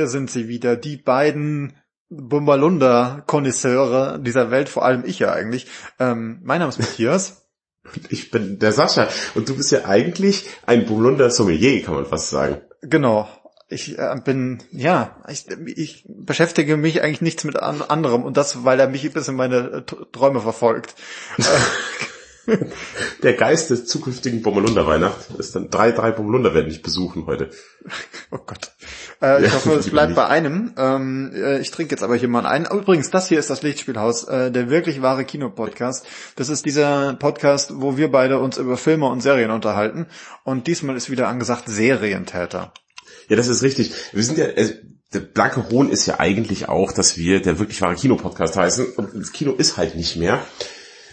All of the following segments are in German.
Hier sind sie wieder, die beiden Bumbalunda-Konnoisseure dieser Welt, vor allem ich ja eigentlich. Ähm, mein Name ist Matthias. Ich bin der Sascha und du bist ja eigentlich ein Bumbalunda-Sommelier, kann man fast sagen. Genau. Ich äh, bin, ja, ich, ich beschäftige mich eigentlich nichts mit an, anderem und das, weil er mich bis in meine Träume verfolgt. Der Geist des zukünftigen Bommelunder Weihnacht ist dann drei, drei Bommelunder werden dich besuchen heute. Oh Gott. Äh, ich hoffe, es bleibt bei einem. Ähm, äh, ich trinke jetzt aber hier mal einen. Übrigens, das hier ist das Lichtspielhaus, äh, der wirklich wahre Kinopodcast. Das ist dieser Podcast, wo wir beide uns über Filme und Serien unterhalten. Und diesmal ist wieder angesagt Serientäter. Ja, das ist richtig. Wir sind ja, äh, der blanke Hohn ist ja eigentlich auch, dass wir der wirklich wahre Kinopodcast heißen. Und das Kino ist halt nicht mehr.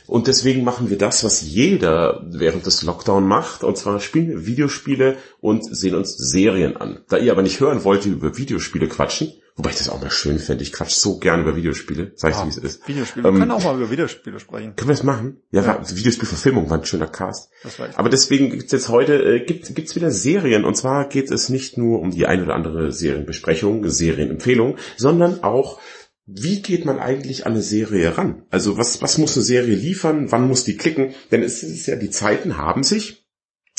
Und deswegen machen wir das, was jeder während des Lockdown macht. Und zwar spielen wir Videospiele und sehen uns Serien an. Da ihr aber nicht hören wollt, wie über Videospiele quatschen, wobei ich das auch mal schön finde. Ich quatsch so gern über Videospiele. Sag ich, Ah, wie es ist. Videospiele. Ähm, wir können auch mal über Videospiele sprechen. Können wir das machen? Ja, Ja. ja. Videospielverfilmung war ein schöner Cast. Aber deswegen gibt's jetzt heute, äh, gibt, gibt's wieder Serien. Und zwar geht es nicht nur um die ein oder andere Serienbesprechung, Serienempfehlung, sondern auch, wie geht man eigentlich an eine Serie ran? Also was, was muss eine Serie liefern? Wann muss die klicken? Denn es ist ja, die Zeiten haben sich,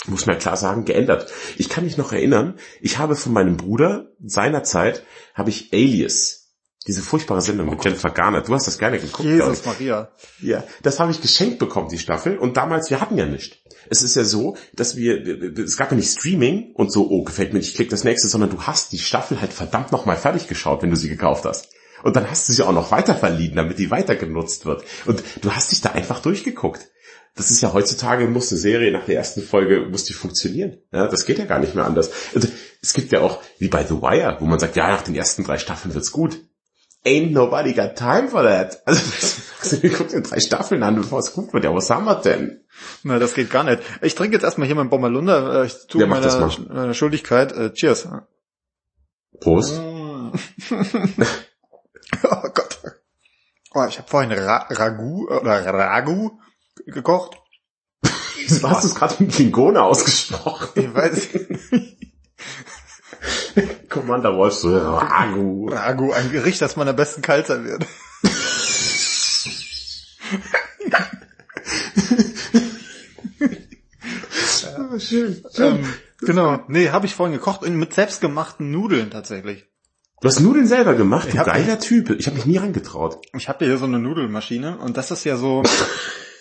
muss man klar sagen, geändert. Ich kann mich noch erinnern, ich habe von meinem Bruder seinerzeit, habe ich Alias, diese furchtbare Sendung mit Jennifer Garner. Du hast das gerne geguckt. Jesus Maria. Ja, das habe ich geschenkt bekommen, die Staffel. Und damals, wir hatten ja nicht. Es ist ja so, dass wir, es gab ja nicht Streaming und so, oh, gefällt mir nicht, ich klick das nächste, sondern du hast die Staffel halt verdammt nochmal fertig geschaut, wenn du sie gekauft hast. Und dann hast du sie auch noch weiter verliehen, damit die weiter genutzt wird. Und du hast dich da einfach durchgeguckt. Das ist ja heutzutage, muss eine Serie nach der ersten Folge, muss die funktionieren. Ja, das geht ja gar nicht mehr anders. Also, es gibt ja auch, wie bei The Wire, wo man sagt, ja, nach den ersten drei Staffeln wird's gut. Ain't nobody got time for that. Also, guck dir drei Staffeln an, bevor es gut wird. Ja, was haben wir denn? Na, das geht gar nicht. Ich trinke jetzt erstmal hier mein Bommerlunder. Äh, Ich tue Ja, meine, meine Schuldigkeit. Äh, cheers. Prost. Oh Gott. Oh, ich habe vorhin Ra Ragu oder Ragu gekocht. Du hast es gerade mit Klingone ausgesprochen. Ich weiß Commander Wolf so, Ragu. Ragu, ein Gericht, das man am besten kalt serviert. Ah, schön. ähm, genau. Nee, habe ich vorhin gekocht und mit selbstgemachten Nudeln tatsächlich. Du hast Nudeln selber gemacht, du geiler Typ. Ich habe mich nie rangetraut. Ich habe hier so eine Nudelmaschine und das ist ja so,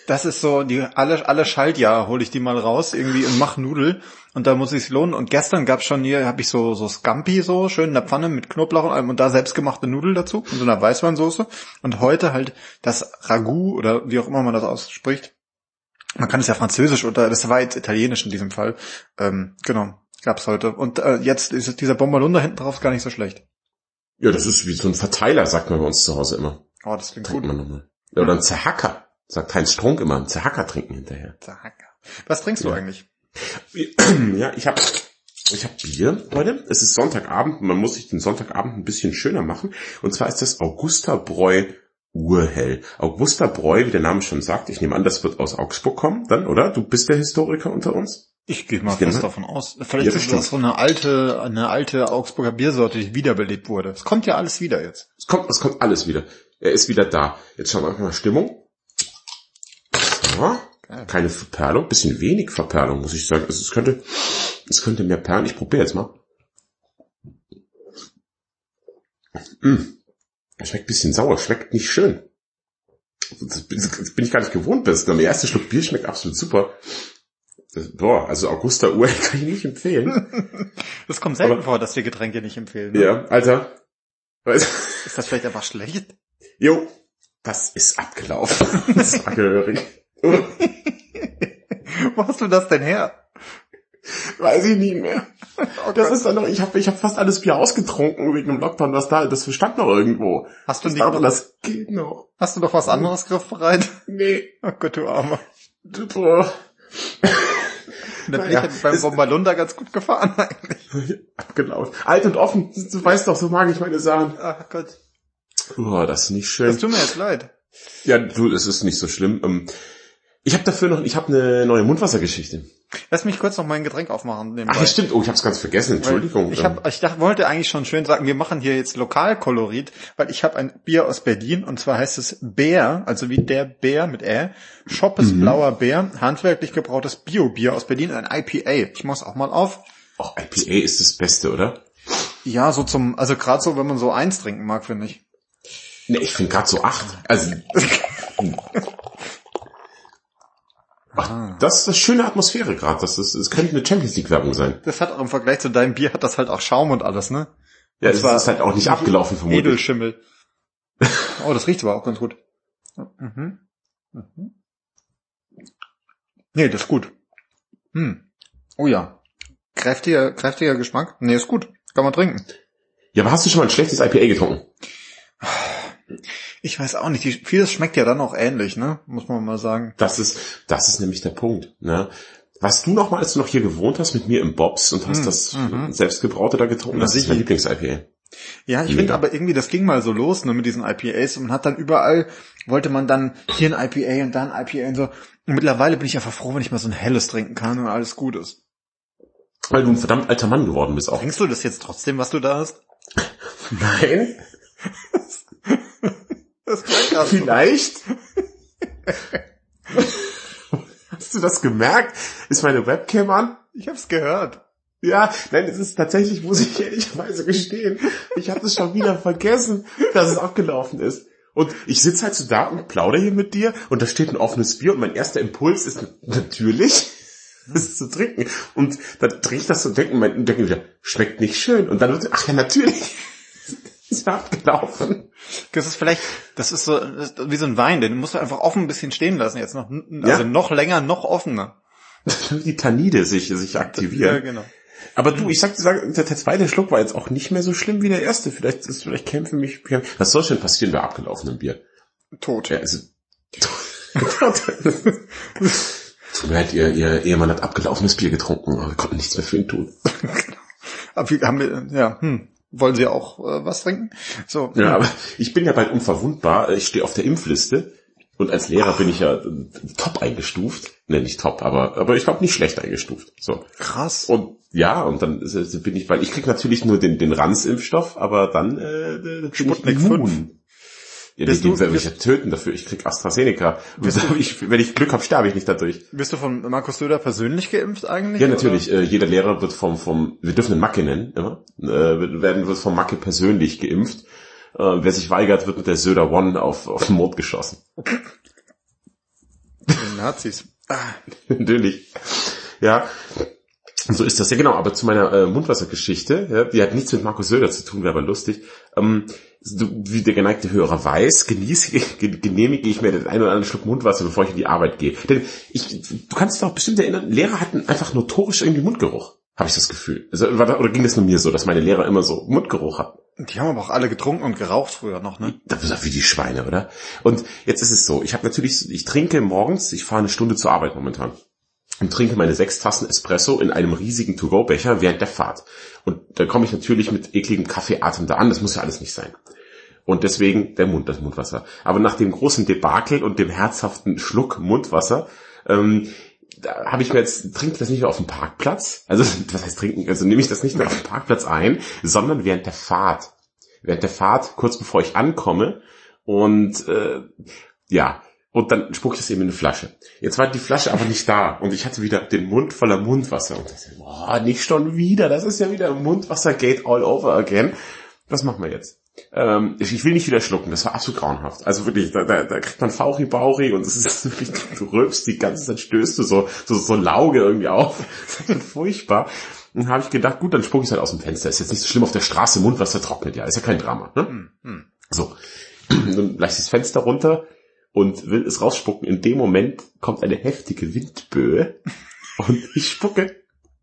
das ist so, die alle alle Schaltjahr hole ich die mal raus irgendwie und mach Nudel und da muss ich lohnen. Und gestern gab's schon hier, habe ich so so Scampi so schön in der Pfanne mit Knoblauch und allem und da selbstgemachte Nudel dazu und so einer Weißweinsoße und heute halt das Ragout oder wie auch immer man das ausspricht. Man kann es ja französisch oder das war jetzt italienisch in diesem Fall. Ähm, genau, gab's heute und äh, jetzt ist es- dieser Bommerlunder hinten drauf gar nicht so schlecht. Ja, das ist wie so ein Verteiler, sagt man bei uns zu Hause immer. Oh, das klingt Trinkt gut. man nochmal. Ja, oder ein Zerhacker. Sagt Heinz Strunk immer, ein Zerhacker trinken hinterher. Was trinkst du Ja. eigentlich? Ja, ich habe ich hab Bier heute. Es ist Sonntagabend. Man muss sich den Sonntagabend ein bisschen schöner machen. Und zwar ist das Augusta Bräu Urhell. Augusta Bräu, wie der Name schon sagt, ich nehme an, das wird aus Augsburg kommen, dann, oder? Du bist der Historiker unter uns? Ich gehe mal fest davon aus. Vielleicht Ja, ist das so eine alte, eine alte Augsburger Biersorte, die wiederbelebt wurde. Es kommt ja alles wieder jetzt. Es kommt, es kommt alles wieder. Er ist wieder da. Jetzt schauen wir mal Stimmung. Geil. Keine Verperlung, bisschen wenig Verperlung, muss ich sagen. Also es könnte, es könnte mehr perlen. Ich probiere jetzt mal. Mm. Schmeckt bisschen sauer, schmeckt nicht schön. Das, bin ich gar nicht gewohnt bist. Der erste Schluck Bier schmeckt absolut super. Das, boah, also Augusta Uhr kann ich nicht empfehlen. Es kommt selten Aber- vor, dass wir Getränke nicht empfehlen. ne? ja, Alter. Ist das vielleicht einfach schlecht? Jo, das ist abgelaufen. Das war gehörig. Wo hast du das denn her? Weiß ich nicht mehr. Oh Das ist dann noch, ich habe ich hab fast alles Bier ausgetrunken wegen dem Lockdown, was da, das stand noch irgendwo. hast, du Das, nicht, dauert, das geht noch. hast du doch was anderes griffbereit? Nee. Oh Gott, du Armer. Bin Naja, ich beim es- Bombalunda ganz gut gefahren eigentlich. Abgelaufen. Alt und offen, du weißt doch, so mag ich meine Sachen. Ach Gott. Boah, das ist nicht Das schön. tut mir jetzt leid. Ja, du, es ist nicht so schlimm. Ähm, Ich habe dafür noch, ich habe eine neue Mundwassergeschichte. Lass mich kurz noch mein Getränk aufmachen. nebenbei. Ach, stimmt. Oh, ich hab's ganz vergessen. Entschuldigung. Ich, hab, ich dachte, wollte eigentlich schon schön sagen, wir machen hier jetzt Lokalkolorit, weil ich habe ein Bier aus Berlin und zwar heißt es Bär, also wie der Bär mit Ä. Schoppes Mhm. blauer Bär, handwerklich gebrautes Bio-Bier aus Berlin, ein IPA. Ich mach's auch mal auf. Auch IPA ist das Beste, oder? Ja, so zum, also gerade so, wenn man so eins trinken mag, finde ich. Ne, ich finde gerade so acht. Also. Ach, das ist eine schöne Atmosphäre gerade. Das, ist, das könnte eine Champions League Werbung sein. Das hat auch im Vergleich zu deinem Bier hat das halt auch Schaum und alles, ne? Ja, das ist halt auch nicht abgelaufen vermutlich. Edelschimmel. Oh, das riecht aber auch ganz gut. Mhm. Mhm. Nee, das ist gut. Hm. Oh ja. Kräftiger, kräftiger Geschmack. Nee, ist gut. Kann man trinken. Ja, aber hast du schon mal ein schlechtes IPA getrunken? Ich weiß auch nicht. Die, vieles schmeckt ja dann auch ähnlich, ne? Muss man mal sagen. Das ist, das ist nämlich der Punkt. Ne? Warst du noch mal, als du noch hier gewohnt hast, mit mir im Bobs und hast Mhm, das mhm. selbstgebraute da getrunken? Das ist mein Lieblings-IPA. Ja, ich finde aber irgendwie, das ging mal so los, ne, mit diesen IPAs und man hat dann überall, wollte man dann hier ein IPA und da ein IPA und so. Und mittlerweile bin ich einfach froh, wenn ich mal so ein helles trinken kann und alles gut ist. Weil du ein verdammt alter Mann geworden bist auch. Trinkst du das jetzt trotzdem, was du da hast? Nein? Das so. Vielleicht? Hast du das gemerkt? Ist meine Webcam an? Ich hab's gehört. Ja, nein, es ist tatsächlich, muss ich ehrlicherweise gestehen, ich habe es schon wieder vergessen, dass es abgelaufen ist. Und ich sitze halt so da und plaudere hier mit dir und da steht ein offenes Bier und mein erster Impuls ist natürlich, es zu trinken. Und dann trinke ich das und denke, mein, denke wieder, schmeckt nicht schön. Und dann wird, ach ja, natürlich, ist ja abgelaufen. Das ist vielleicht, das ist so das ist wie so ein Wein, den musst du einfach offen ein bisschen stehen lassen jetzt noch, also Ja. noch länger, noch offener. Die Tannide sich, sich aktivieren. Ja, genau. Aber du, ich sag dir, sag, der zweite Schluck war jetzt auch nicht mehr so schlimm wie der erste. Vielleicht ist, vielleicht kämpfen mich, was soll schon passieren bei abgelaufenem Bier? Tot. Ja, also, Tut mir leid, ihr, ihr Ehemann hat abgelaufenes Bier getrunken, aber wir konnten nichts mehr für ihn tun. Aber wir haben ja, hm, wollen Sie auch äh, was trinken? So. Ja, aber ich bin ja bald unverwundbar. Ich stehe auf der Impfliste. Und als Lehrer bin ich ja äh, top eingestuft. Ne, nicht top, aber, aber ich glaube nicht schlecht eingestuft. So. krass. Und ja, und dann bin ich bald, ich krieg natürlich nur den, den Ranz-Impfstoff, aber dann äh, bin Sputnik ich immun. Ja, die, die werden mich ja töten dafür. Ich krieg AstraZeneca. ich, wenn ich Glück habe, sterbe ich nicht dadurch. Bist du von Markus Söder persönlich geimpft eigentlich? Ja, oder? natürlich. Äh, jeder Lehrer wird vom, vom, wir dürfen ihn Macke nennen, immer. Äh, wird- werden wird vom Macke persönlich geimpft. Äh, wer sich weigert, wird mit der Söder One auf, auf den Mond geschossen. Nazis. Ah, natürlich. Ja. So ist das. Ja, genau. Aber zu meiner äh, Mundwassergeschichte, ja, die hat nichts mit Markus Söder zu tun, wäre aber lustig. Ähm, du, wie der geneigte Hörer weiß, genieße, ge- genehmige ich mir den einen oder anderen Schluck Mundwasser, bevor ich in die Arbeit gehe. Denn ich, du kannst dich doch bestimmt erinnern, Lehrer hatten einfach notorisch irgendwie Mundgeruch. Habe ich das Gefühl. Also, oder ging das nur mir so, dass meine Lehrer immer so Mundgeruch hatten? die haben aber auch alle getrunken und geraucht früher noch, ne? Das ist wie die Schweine, oder? Und jetzt ist es so, ich habe natürlich, ich trinke morgens, ich fahre eine Stunde zur Arbeit momentan und trinke meine sechs Tassen Espresso in einem riesigen To-Go-Becher während der Fahrt. Und da komme ich natürlich mit ekligem Kaffeeatem da an, das muss ja alles nicht sein. Und deswegen der Mund, das Mundwasser. Aber nach dem großen Debakel und dem herzhaften Schluck Mundwasser, ähm, da habe ich mir jetzt, trinke das nicht mehr auf dem Parkplatz, also was heißt trinken, also nehme ich das nicht mehr auf dem Parkplatz ein, sondern während der Fahrt. Während der Fahrt, kurz bevor ich ankomme und äh, ja, und dann spucke ich das eben in eine Flasche. Jetzt war die Flasche aber nicht da und ich hatte wieder den Mund voller Mundwasser. Und ich dachte, boah, nicht schon wieder, das ist ja wieder Mundwassergate all over again. Was machen wir jetzt? Ähm, ich, will nicht wieder schlucken, das war absolut grauenhaft. Also wirklich, da, da, da kriegt man Fauchi Bauchi und es ist wirklich, du rülpst die ganze Zeit, stößt du so, so, so Lauge irgendwie auf. Das ist furchtbar. Und dann habe ich gedacht, gut, dann spucke ich halt aus dem Fenster. Ist jetzt nicht so schlimm auf der Straße, Mundwasser trocknet ja, ist ja kein Drama. Ne? Hm, hm. So, dann lasse ich das Fenster runter und will es rausspucken. In dem Moment kommt eine heftige Windböe und ich spucke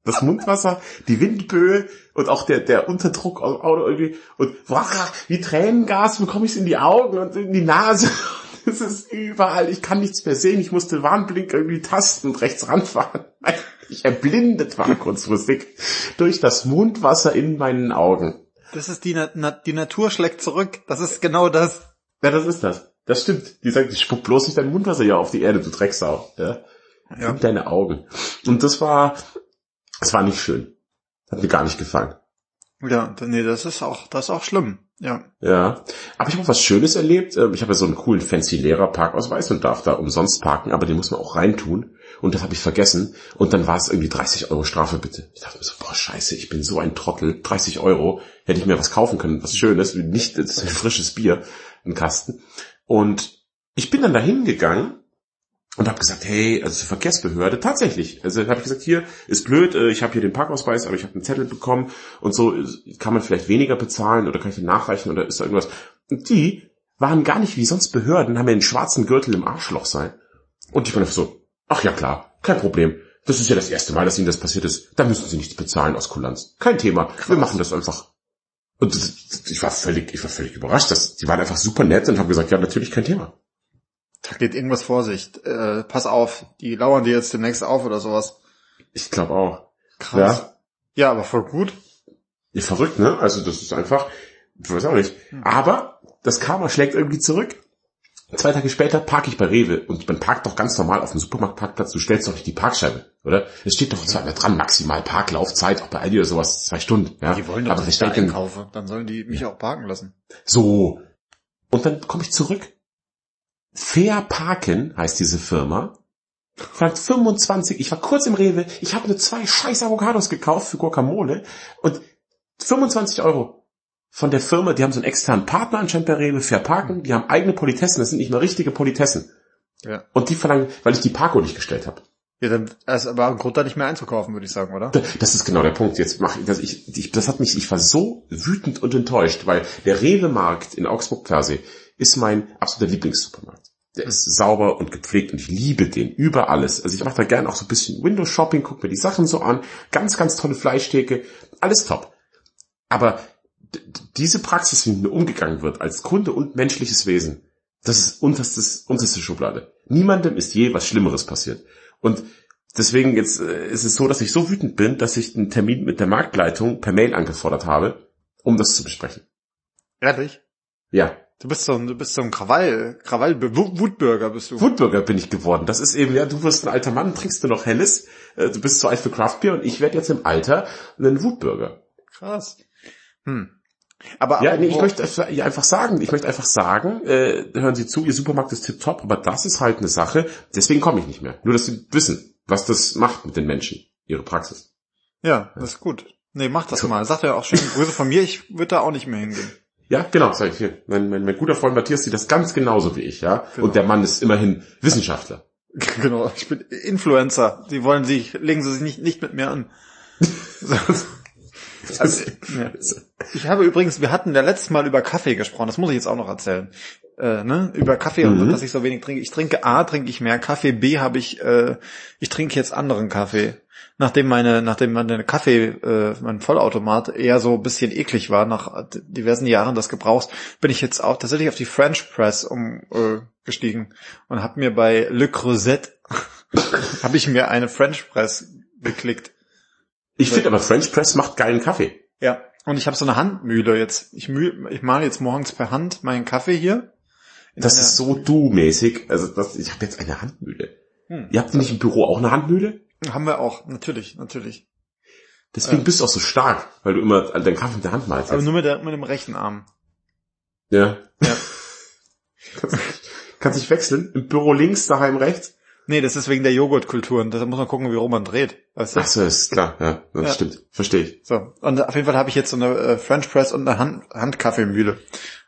das Mundwasser, die Windböe und auch der, der Unterdruck aus dem Auto irgendwie und wah, wie Tränengas bekomme ich es in die Augen und in die Nase. Es ist überall, ich kann nichts mehr sehen, ich musste Warnblink irgendwie tasten und rechts ranfahren. Ich erblindet war kurzfristig durch das Mundwasser in meinen Augen. Das ist die, Na die Natur schlägt zurück. Das ist genau das. Ja, das ist das. Das stimmt. Die sagt, ich spuck bloß nicht dein Mundwasser hier auf die Erde, du Drecksau. Ja? Ja. In deine Augen. Und das war, das war nicht schön. Hat mir gar nicht gefallen. Ja, nee, das ist auch, das ist auch schlimm. Ja. Ja. Aber ich habe auch was Schönes erlebt. Ähm, ich habe ja so einen coolen fancy Lehrerparkausweis und darf da umsonst parken, aber den muss man auch reintun. Und das habe ich vergessen. Und dann war es irgendwie 30 Euro Strafe bitte. Ich dachte mir so, boah, scheiße, ich bin so ein Trottel. 30 Euro. Hätte ich mir was kaufen können, was Schönes. Nicht das ist ein frisches Bier, ein Kasten. Und ich bin dann dahin gegangen und habe gesagt, hey, also zur Verkehrsbehörde, tatsächlich. Also habe ich gesagt, hier ist blöd, äh, ich habe hier den Parkausweis, aber ich habe einen Zettel bekommen und so kann man vielleicht weniger bezahlen oder kann ich den nachreichen oder ist da irgendwas. Und die waren gar nicht wie sonst Behörden, haben ja einen schwarzen Gürtel im Arschloch sein. Und ich war einfach so, ach ja klar, kein Problem. Das ist ja das erste Mal, dass Ihnen das passiert ist. Da müssen Sie nichts bezahlen aus Kulanz. Kein Thema. Krass. Wir machen das einfach. Und ich war völlig, ich war völlig überrascht. Dass, die waren einfach super nett und haben gesagt, ja, natürlich kein Thema. Da geht irgendwas Vorsicht. Äh, pass auf, die lauern dir jetzt demnächst auf oder sowas. Ich glaube auch. Krass. Ja. ja, aber voll gut. Ja, verrückt, ne? Also das ist einfach, ich weiß auch nicht. Hm. Aber das Karma schlägt irgendwie zurück. Zwei Tage später parke ich bei Rewe und man parkt doch ganz normal auf dem Supermarktparkplatz. Du stellst doch nicht die Parkscheibe, oder? Es steht doch zwar dran, maximal Parklaufzeit, auch bei Aldi oder sowas, zwei Stunden. Ja? Die wollen doch, aber dass ich da einkaufe. Dann sollen die mich auch parken lassen. So. Und dann komme ich zurück Fair Parken heißt diese Firma. Fragt 25, ich war kurz im Rewe, ich habe nur zwei scheiß Avocados gekauft für Guacamole und 25 Euro von der Firma, die haben so einen externen Partner anscheinend bei Rewe, Fair Parken, die haben eigene Politessen, das sind nicht mehr richtige Politessen. Ja. Und die verlangen, weil ich die Parko nicht gestellt habe. Ja, dann ist aber ein Grund, da nicht mehr einzukaufen, würde ich sagen, oder? Das ist genau der Punkt. Jetzt mache ich, das, ich, ich, das hat mich, ich war so wütend und enttäuscht, weil der Rewe-Markt in Augsburg-Persee ist mein absoluter Lieblingssupermarkt. Der ist sauber und gepflegt und ich liebe den über alles. Also ich mache da gern auch so ein bisschen Windows Shopping, guck mir die Sachen so an. Ganz, ganz tolle Fleischtheke. Alles top. Aber diese Praxis, wie mit mir umgegangen wird, als Kunde und menschliches Wesen, das ist unterstes, unterste Schublade. Niemandem ist je was Schlimmeres passiert. Und deswegen jetzt äh, ist es so, dass ich so wütend bin, dass ich einen Termin mit der Marktleitung per Mail angefordert habe, um das zu besprechen. Ehrlich? Ja. Du bist so ein, du bist so ein Krawall, Krawall, Wutbürger bist du. Wutbürger bin ich geworden. Das ist eben, ja, du wirst ein alter Mann, trinkst du noch Helles, äh, du bist zu alt für Craftbeer und ich werde jetzt im Alter ein Wutbürger. Krass. Hm. Aber, ja, nee, ich möchte einfach sagen, ich möchte einfach sagen, äh, hören Sie zu, Ihr Supermarkt ist tipptopp, aber das ist halt eine Sache, deswegen komme ich nicht mehr. Nur, dass Sie wissen, was das macht mit den Menschen, Ihre Praxis. Ja, das ist gut. Nee, mach das so. mal. Sagt ja auch schön Grüße von mir, ich würde da auch nicht mehr hingehen. Ja, genau, sag ich hier. Mein, mein, mein guter Freund Matthias sieht das ganz genauso wie ich, ja. Genau. Und der Mann ist immerhin Wissenschaftler. Genau, ich bin Influencer. Sie wollen sich, legen Sie sich nicht, nicht mit mir an. also, ja. Ich habe übrigens, wir hatten ja letztes Mal über Kaffee gesprochen, das muss ich jetzt auch noch erzählen. Äh, ne? Über Kaffee mhm. und dass ich so wenig trinke. Ich trinke A, trinke ich mehr Kaffee, B habe ich, äh, ich trinke jetzt anderen Kaffee nachdem meine, nachdem meine Kaffee, äh, mein Vollautomat eher so ein bisschen eklig war, nach diversen Jahren des Gebrauchs, bin ich jetzt auch tatsächlich auf die French Press umgestiegen äh, und habe mir bei Le Creuset habe ich mir eine French Press geklickt. Ich finde aber French Press macht geilen Kaffee. Ja, und ich habe so eine Handmühle jetzt. Ich, mühl, ich mache jetzt morgens per Hand meinen Kaffee hier. Das ist so du-mäßig. Also das, ich habe jetzt eine Handmühle. Hm. Ihr habt nicht im Büro auch eine Handmühle? Haben wir auch, natürlich, natürlich. Deswegen bist du auch so stark, weil du immer deinen Kampf mit der Hand malst. Aber nur mit, der, mit dem rechten Arm. Ja. ja. kannst, kannst dich wechseln? Im Büro links, daheim rechts? Nee, das ist wegen der Joghurtkultur und deshalb muss man gucken, wie rum man dreht. Weißt du? Ach so, ist klar, ja, das ja. stimmt. Verstehe ich. So, und auf jeden Fall habe ich jetzt so eine äh, French Press und eine Hand Handkaffeemühle.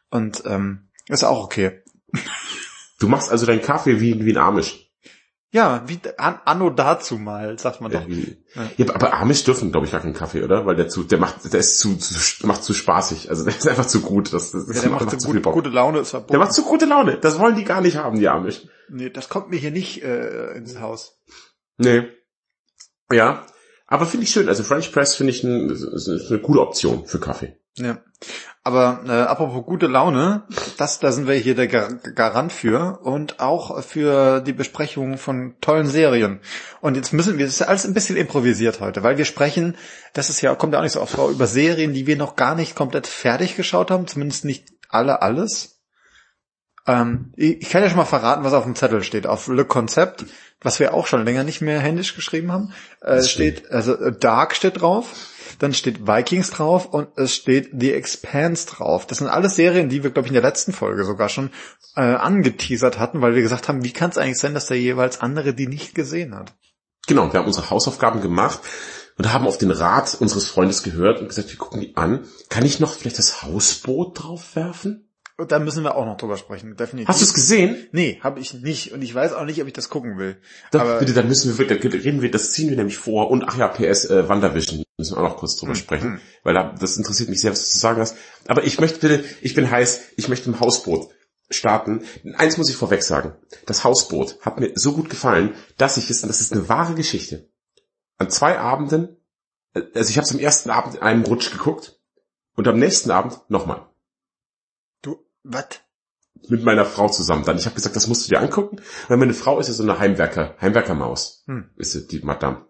Und ähm, ist auch okay. Du machst also deinen Kaffee wie, wie ein Amish. Ja, wie an, anno dazu mal, sagt man doch. Ja, ja. aber Amish dürfen, glaube ich, gar keinen Kaffee, oder? Weil der zu, der macht, der ist zu, zu macht zu spaßig. Also der ist einfach zu gut. Das, das, ja, der macht, macht zu gut, gute Laune ist verboten. Der macht zu gute Laune. Das wollen die gar nicht haben, die Amish. Nee, das kommt mir hier nicht äh, ins Haus. Nee. Ja. Aber finde ich schön. Also French Press finde ich ein, ist eine gute Option für Kaffee. Ja. Aber äh, apropos gute Laune, das, da sind wir hier der Garant für und auch für die Besprechung von tollen Serien. Und jetzt müssen wir, das ist alles ein bisschen improvisiert heute, weil wir sprechen, das ist ja, kommt ja auch nicht so oft vor, über Serien, die wir noch gar nicht komplett fertig geschaut haben, zumindest nicht alle alles. Ähm, ich, kann ja schon mal verraten, was auf dem Zettel steht. Auf Le Concept, was wir auch schon länger nicht mehr händisch geschrieben haben, äh, steht, also äh, Dark steht drauf, dann steht Vikings drauf und es steht The Expanse drauf. Das sind alles Serien, die wir, glaube ich, in der letzten Folge sogar schon äh, angeteasert hatten, weil wir gesagt haben, wie kann es eigentlich sein, dass der jeweils andere die nicht gesehen hat? Genau, wir haben unsere Hausaufgaben gemacht und haben auf den Rat unseres Freundes gehört und gesagt, wir gucken die an. Kann ich noch vielleicht das Hausboot drauf werfen? Und da müssen wir auch noch drüber sprechen, definitiv. Hast du es gesehen? Nee, habe ich nicht. Und ich weiß auch nicht, ob ich das gucken will. Doch, Aber- bitte, dann müssen wir, da reden wir, das ziehen wir nämlich vor. Und ach ja, PS, äh, Wandervision, müssen wir auch noch kurz drüber sprechen, weil da, das interessiert mich sehr, was du zu sagen hast. Aber ich möchte bitte, ich bin heiß, ich möchte im Hausboot starten. Eins muss ich vorweg sagen. Das Hausboot hat mir so gut gefallen, dass ich es, und das ist eine wahre Geschichte, an zwei Abenden, äh, also ich habe es am ersten Abend in einem Rutsch geguckt und am nächsten Abend nochmal. Was? Mit meiner Frau zusammen dann. Ich habe gesagt, das musst du dir angucken, weil meine Frau ist ja so eine Heimwerker, Heimwerkermaus. Hm. Ist sie, die Madame.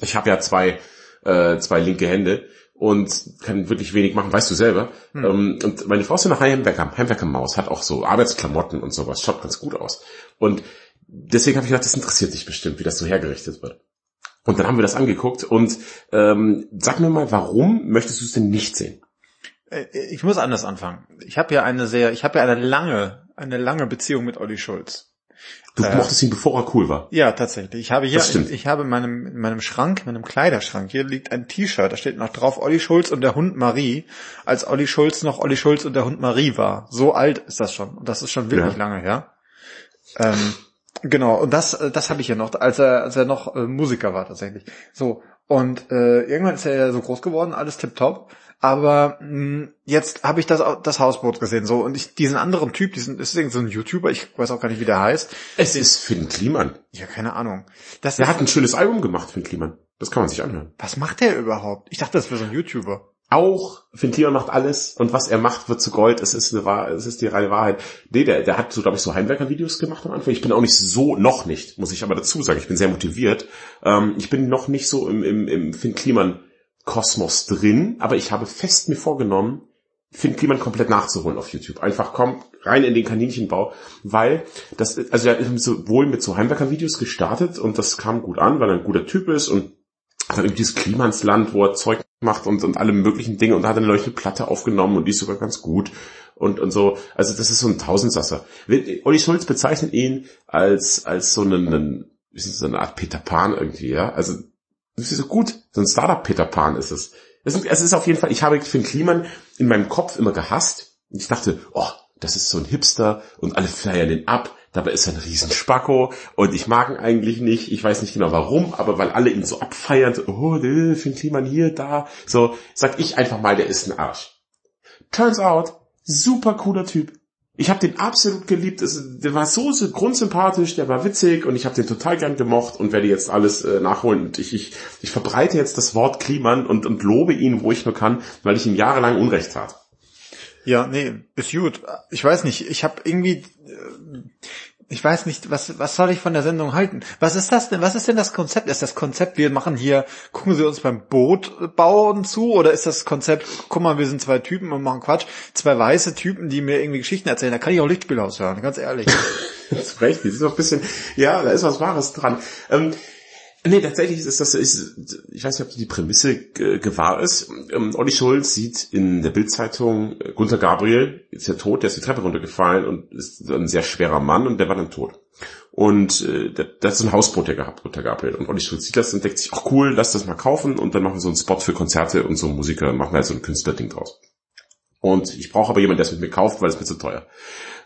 Ich habe ja zwei, äh, zwei linke Hände und kann wirklich wenig machen, weißt du selber. Hm. Ähm, und meine Frau ist so eine Heimwerker, Heimwerkermaus, hat auch so Arbeitsklamotten und sowas, schaut ganz gut aus. Und deswegen habe ich gedacht, das interessiert dich bestimmt, wie das so hergerichtet wird. Und dann haben wir das angeguckt und ähm, sag mir mal, warum möchtest du es denn nicht sehen? Äh, Ich muss anders anfangen. Ich habe ja eine sehr, ich habe ja eine lange, eine lange Beziehung mit Olli Schulz. Du Äh. mochtest ihn, bevor er cool war. Ja, tatsächlich. Ich habe hier, ich, ich habe in meinem, in meinem Schrank, in meinem Kleiderschrank, hier liegt ein T-Shirt, da steht noch drauf Olli Schulz und der Hund Marie, als Olli Schulz noch Olli Schulz und der Hund Marie war. So alt ist das schon. Und das ist schon wirklich Ja. lange her. Ähm, genau, und das, äh, das habe ich hier noch, als er, als er noch äh, Musiker war tatsächlich. So, und äh, irgendwann ist er ja so groß geworden, alles tipptopp. Aber mh, jetzt habe ich das, das Hausboot gesehen, so und ich diesen anderen Typ, diesen das ist irgend so ein YouTuber, ich weiß auch gar nicht, wie der heißt. Es ist Finn Kliman. Ja, keine Ahnung. Das Der ist, hat ein schönes Album gemacht, Finn Kliman. Das kann man sich anhören. was macht der überhaupt? Ich dachte, das wäre so ein YouTuber. Auch Finn Kliman macht alles und was er macht, wird zu Gold. Es ist eine Wahr, es ist die reine Wahrheit. Nee, der, der hat so, glaube ich, so Heimwerker-Videos gemacht am Anfang. Ich bin auch nicht so, noch nicht, muss ich aber dazu sagen. Ich bin sehr motiviert. Ähm, ich bin noch nicht so im, im, im Finn Kliman Kosmos drin, aber ich habe fest mir vorgenommen, Finn Kliman komplett nachzuholen auf YouTube. Einfach komm rein in den Kaninchenbau, weil das, also er ist sowohl mit so Heimwerker-Videos gestartet und das kam gut an, weil er ein guter Typ ist und hat dann irgendwie dieses Klimansland, wo er Zeug macht und, und alle möglichen Dinge und hat eine Platte aufgenommen und die ist sogar ganz gut und, und so. Also das ist so ein Tausendsasser. Olli Schulz bezeichnet ihn als, als so einen, einen so eine Art Peter Pan irgendwie, ja. Also das ist so gut. So ein Startup Peter Pan ist es. Es ist, es ist auf jeden Fall, ich habe Finn Kliman in meinem Kopf immer gehasst. Ich dachte, oh, das ist so ein Hipster und alle feiern den ab. Dabei ist er ein Riesenspacko und ich mag ihn eigentlich nicht. Ich weiß nicht genau warum, aber weil alle ihn so abfeiern, so, oh, Finn Kliman hier, da, so, sag ich einfach mal, der ist ein Arsch. Turns out, super cooler Typ. Ich habe den absolut geliebt. Es, der war so, so grundsympathisch, der war witzig und ich habe den total gern gemocht und werde jetzt alles äh, nachholen. Und ich, ich, ich verbreite jetzt das Wort Kliman und, und lobe ihn, wo ich nur kann, weil ich ihm jahrelang Unrecht tat. Ja, nee, ist gut. Ich weiß nicht, ich habe irgendwie, äh, ich weiß nicht, was, was soll ich von der Sendung halten? Was ist das denn? Was ist denn das Konzept? Ist das Konzept, wir machen hier, gucken Sie uns beim Boot bauen zu? Oder ist das Konzept, guck mal, wir sind zwei Typen und machen Quatsch, zwei weiße Typen, die mir irgendwie Geschichten erzählen? Da kann ich auch Lichtspielhaus hören, ganz ehrlich. Das ist recht, das ist doch ein bisschen, ja, da ist was Wahres dran. Ähm, nee, tatsächlich ist das, ist, ich weiß nicht, ob die Prämisse gewahr ist. Ähm, Olli Schulz sieht in der Bildzeitung äh, Gunther Gabriel, ist ja tot, der ist die Treppe runtergefallen und ist ein sehr schwerer Mann und der war dann tot. Und äh, der, der hat so ein Hausboot ja gehabt, Gunther Gabriel. Und Olli Schulz sieht das und denkt sich, ach cool, lass das mal kaufen und dann machen wir so einen Spot für Konzerte und so Musiker, machen wir halt so ein Künstlerding draus. Und ich brauche aber jemanden, der es mit mir kauft, weil es mir zu teuer.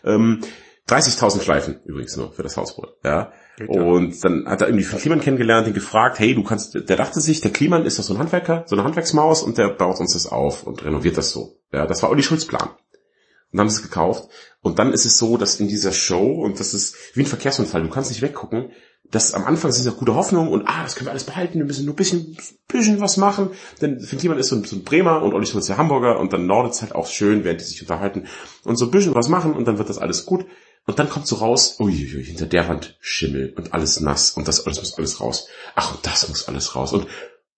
Ähm, 30.000 Schleifen übrigens nur für das Hausboot. Ja. Und dann hat er irgendwie von Kliman kennengelernt, den gefragt, hey, du kannst, der dachte sich, der Kliman ist doch so ein Handwerker, so eine Handwerksmaus und der baut uns das auf und renoviert das so. Ja, das war Olli Schulz Plan. Und haben es gekauft. Und dann ist es so, dass in dieser Show, und das ist wie ein Verkehrsunfall, du kannst nicht weggucken, dass am Anfang sind ja gute Hoffnung und ah, das können wir alles behalten, wir müssen nur ein bisschen, bisschen was machen. Denn Finn ist so ein, so ein Bremer und Olli Schulz der Hamburger und dann nordet es halt auch schön, während die sich unterhalten und so ein bisschen was machen und dann wird das alles gut. Und dann kommt so raus, uiuiui, hinter der Wand Schimmel und alles nass und das, das muss alles raus. Ach, und das muss alles raus. Und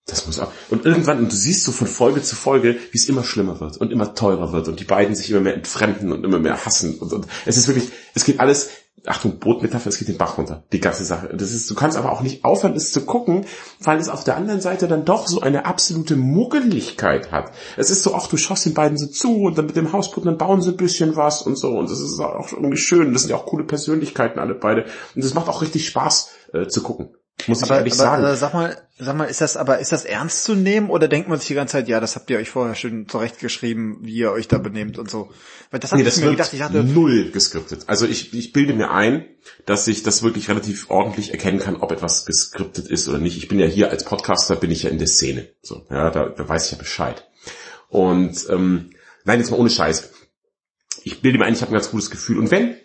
Das muss auch. Und irgendwann, und du siehst so von Folge zu Folge, wie es immer schlimmer wird und immer teurer wird und die beiden sich immer mehr entfremden und immer mehr hassen und, und es ist wirklich, es geht alles, Achtung, Bootmetapher, es geht den Bach runter, die ganze Sache. Das ist, du kannst aber auch nicht aufhören, es zu gucken, weil es auf der anderen Seite dann doch so eine absolute Muggeligkeit hat. Es ist so, auch du schaust den beiden so zu und dann mit dem Hausboot, dann bauen sie ein bisschen was und so und das ist auch irgendwie schön. Das sind ja auch coole Persönlichkeiten alle beide und es macht auch richtig Spaß äh, zu gucken. Muss ich aber, ehrlich aber, sagen. Äh, sag mal, sag mal, ist das, aber ist das ernst zu nehmen oder denkt man sich die ganze Zeit, ja, das habt ihr euch vorher schön zurechtgeschrieben, wie ihr euch da benehmt und so? Weil das Nee, ich das mir gedacht, ich hatte, null geskriptet. Also ich, ich bilde mir ein, dass ich das wirklich relativ ordentlich erkennen kann, ob etwas geskriptet ist oder nicht. Ich bin ja hier als Podcaster, bin ich ja in der Szene. So, ja, da, da weiß ich ja Bescheid. Und ähm, nein, jetzt mal ohne Scheiß. Ich bilde mir ein, ich habe ein ganz gutes Gefühl. Und wenn,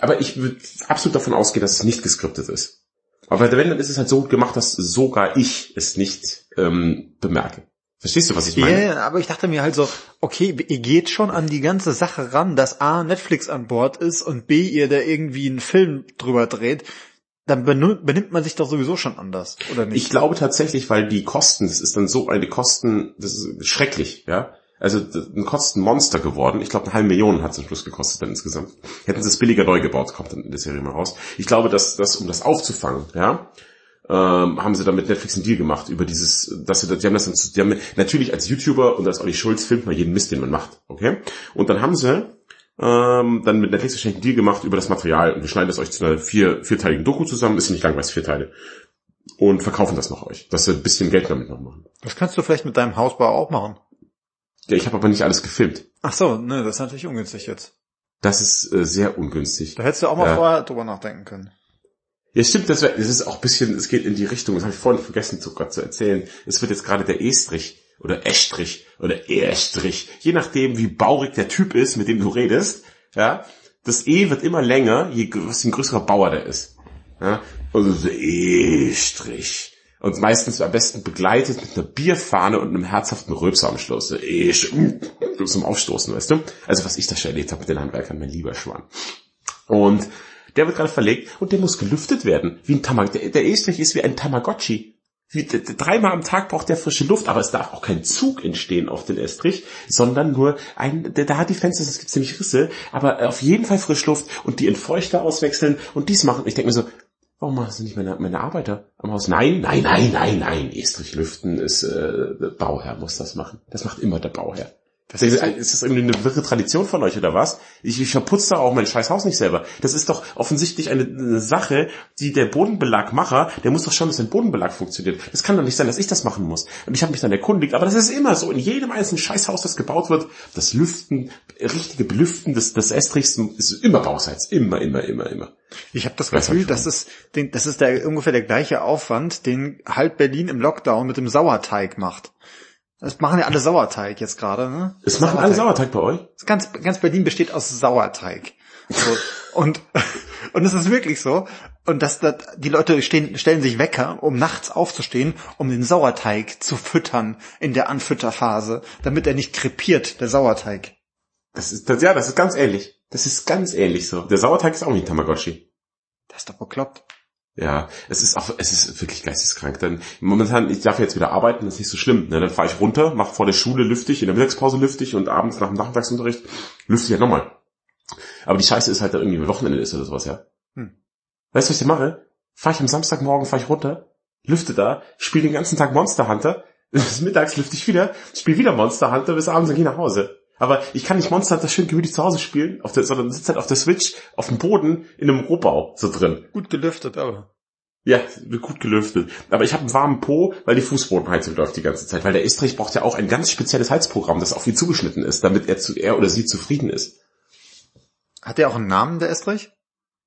aber ich würde absolut davon ausgehen, dass es nicht geskriptet ist. Aber wenn, dann ist es halt so gut gemacht, dass sogar ich es nicht ähm, bemerke. Verstehst du, was ich meine? ja, aber ich dachte mir halt so, okay, ihr geht schon an die ganze Sache ran, dass A, Netflix an Bord ist und B, ihr da irgendwie einen Film drüber dreht, dann benimmt, benimmt man sich doch sowieso schon anders, oder nicht? Ich glaube tatsächlich, weil die Kosten, das ist dann so eine Kosten, das ist schrecklich, ja. Also ein Kostenmonster geworden. Ich glaube, eine halbe Million hat es am Schluss gekostet dann insgesamt. Hätten sie es billiger neu gebaut, kommt dann in der Serie mal raus. Ich glaube, dass das, um das aufzufangen, ja, ähm, haben sie dann mit Netflix einen Deal gemacht über dieses, dass sie, die haben das dann, zu- die haben natürlich als YouTuber und als Olli Schulz filmt man jeden Mist, den man macht, okay? Und dann haben sie ähm, dann mit Netflix wahrscheinlich einen Deal gemacht über das Material und wir schneiden das euch zu einer vier, vierteiligen Doku zusammen, ist nicht langweilig, vier Teile. Und verkaufen das noch euch, dass sie ein bisschen Geld damit noch machen. das kannst du vielleicht mit deinem Hausbau auch machen. Ja, ich habe aber nicht alles gefilmt. Ach so, ne, das ist natürlich ungünstig jetzt. Das ist äh, sehr ungünstig. Da hättest du auch mal Ja. vorher drüber nachdenken können. Ja, stimmt, das, wär, das ist auch ein bisschen, es geht in die Richtung, das habe ich vorhin vergessen zu, Gott zu erzählen. Es wird jetzt gerade der E-Strich oder Estrich oder E-Strich, je nachdem, wie baurig der Typ ist, mit dem du redest, ja, das E wird immer länger, je was ein größerer Bauer der ist. Ja, also so E-Strich. Und meistens am besten begleitet mit einer Bierfahne und einem herzhaften Rülpser am Schluss. So E-Strich, zum Aufstoßen, weißt du? Also was ich da schon erlebt habe mit den Handwerkern, mein lieber Schwan. Und der wird gerade verlegt und der muss gelüftet werden. Wie ein Tamag der, der Estrich ist wie ein Tamagotchi. Dreimal am Tag braucht der frische Luft, aber es darf auch kein Zug entstehen auf den Estrich, sondern nur ein, da hat die Fenster, es gibt ziemlich Risse, aber auf jeden Fall Frischluft und die Entfeuchter auswechseln und dies machen. Ich denke mir so, warum machen das nicht meine, meine Arbeiter am Haus? Nein, nein, nein, nein, nein. Estrich lüften ist, äh, der Bauherr muss das machen. Das macht immer der Bauherr. Das ist, ist das irgendwie eine wirre Tradition von euch oder was? Ich, ich verputze da auch mein scheiß Haus nicht selber. Das ist doch offensichtlich eine, eine Sache, die der Bodenbelagmacher, der muss doch schauen, dass sein Bodenbelag funktioniert. Das kann doch nicht sein, dass ich das machen muss. Und ich habe mich dann erkundigt, aber das ist immer so. In jedem einzelnen Scheißhaus, das gebaut wird, das Lüften, richtige Belüften des, des Estrichs ist immer Bauseits. Immer, immer, immer, immer. Ich habe das Gefühl, das ist, den, das ist der, ungefähr der gleiche Aufwand, den halb Berlin im Lockdown mit dem Sauerteig macht. Das machen ja alle Sauerteig jetzt gerade, ne? Es machen alle Sauerteig bei euch? Ganz, ganz Berlin besteht aus Sauerteig. So, und, und es ist wirklich so. Und dass das, die Leute stehen, stellen sich Wecker, um nachts aufzustehen, um den Sauerteig zu füttern in der Anfütterphase, damit er nicht krepiert, der Sauerteig. Das ist, das, ja, das ist ganz ähnlich. Das ist ganz ähnlich so. Der Sauerteig ist auch nicht Tamagotchi. Das ist doch bekloppt. Ja, es ist auch, es ist wirklich geisteskrank. Denn momentan, ich darf jetzt wieder arbeiten, das ist nicht so schlimm. Ne? Dann fahre ich runter, mache vor der Schule lüftig, in der Mittagspause lüftig und abends nach dem Nachmittagsunterricht lüfte ich ja nochmal. Aber die Scheiße ist halt da irgendwie, Wochenende ist oder sowas, ja. Hm. Weißt du, was ich mache? Fahre ich am Samstagmorgen, fahre ich runter, lüfte da, spiele den ganzen Tag Monster Hunter, bis mittags lüfte ich wieder, spiele wieder Monster Hunter, bis abends und gehe nach Hause. Aber ich kann nicht Monster Hunter schön gemütlich zu Hause spielen, auf der, sondern sitze halt auf der Switch, auf dem Boden, in einem Rohbau, so drin. Gut gelüftet, aber. Ja, gut gelüftet. Aber ich habe einen warmen Po, weil die Fußbodenheizung läuft die ganze Zeit. Weil der Estrich braucht ja auch ein ganz spezielles Heizprogramm, das auf ihn zugeschnitten ist, damit er, zu, er oder sie zufrieden ist. Hat der auch einen Namen, der Estrich?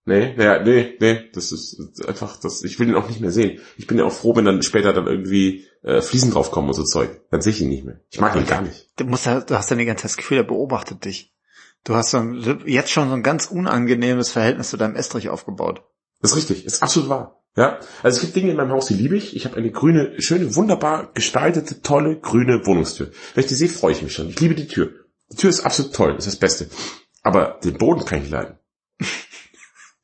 Nee, naja, nee, nee, das ist einfach, das, ich will ihn auch nicht mehr sehen. Ich bin ja auch froh, wenn dann später dann irgendwie äh, Fliesen draufkommen und so Zeug. Dann sehe ich ihn nicht mehr. Ich mag ihn gar nicht. Du, musst, du hast ja die ganze Zeit das Gefühl, er beobachtet dich. Du hast so ein, jetzt schon so ein ganz unangenehmes Verhältnis zu deinem Estrich aufgebaut. Das ist richtig, ist absolut wahr. Ja, also es gibt Dinge in meinem Haus, die liebe ich. Ich habe eine grüne, schöne, wunderbar gestaltete, tolle grüne Wohnungstür. Wenn ich die sehe, freue ich mich schon. Ich liebe die Tür. Die Tür ist absolut toll, ist das Beste. Aber den Boden kann ich leiden.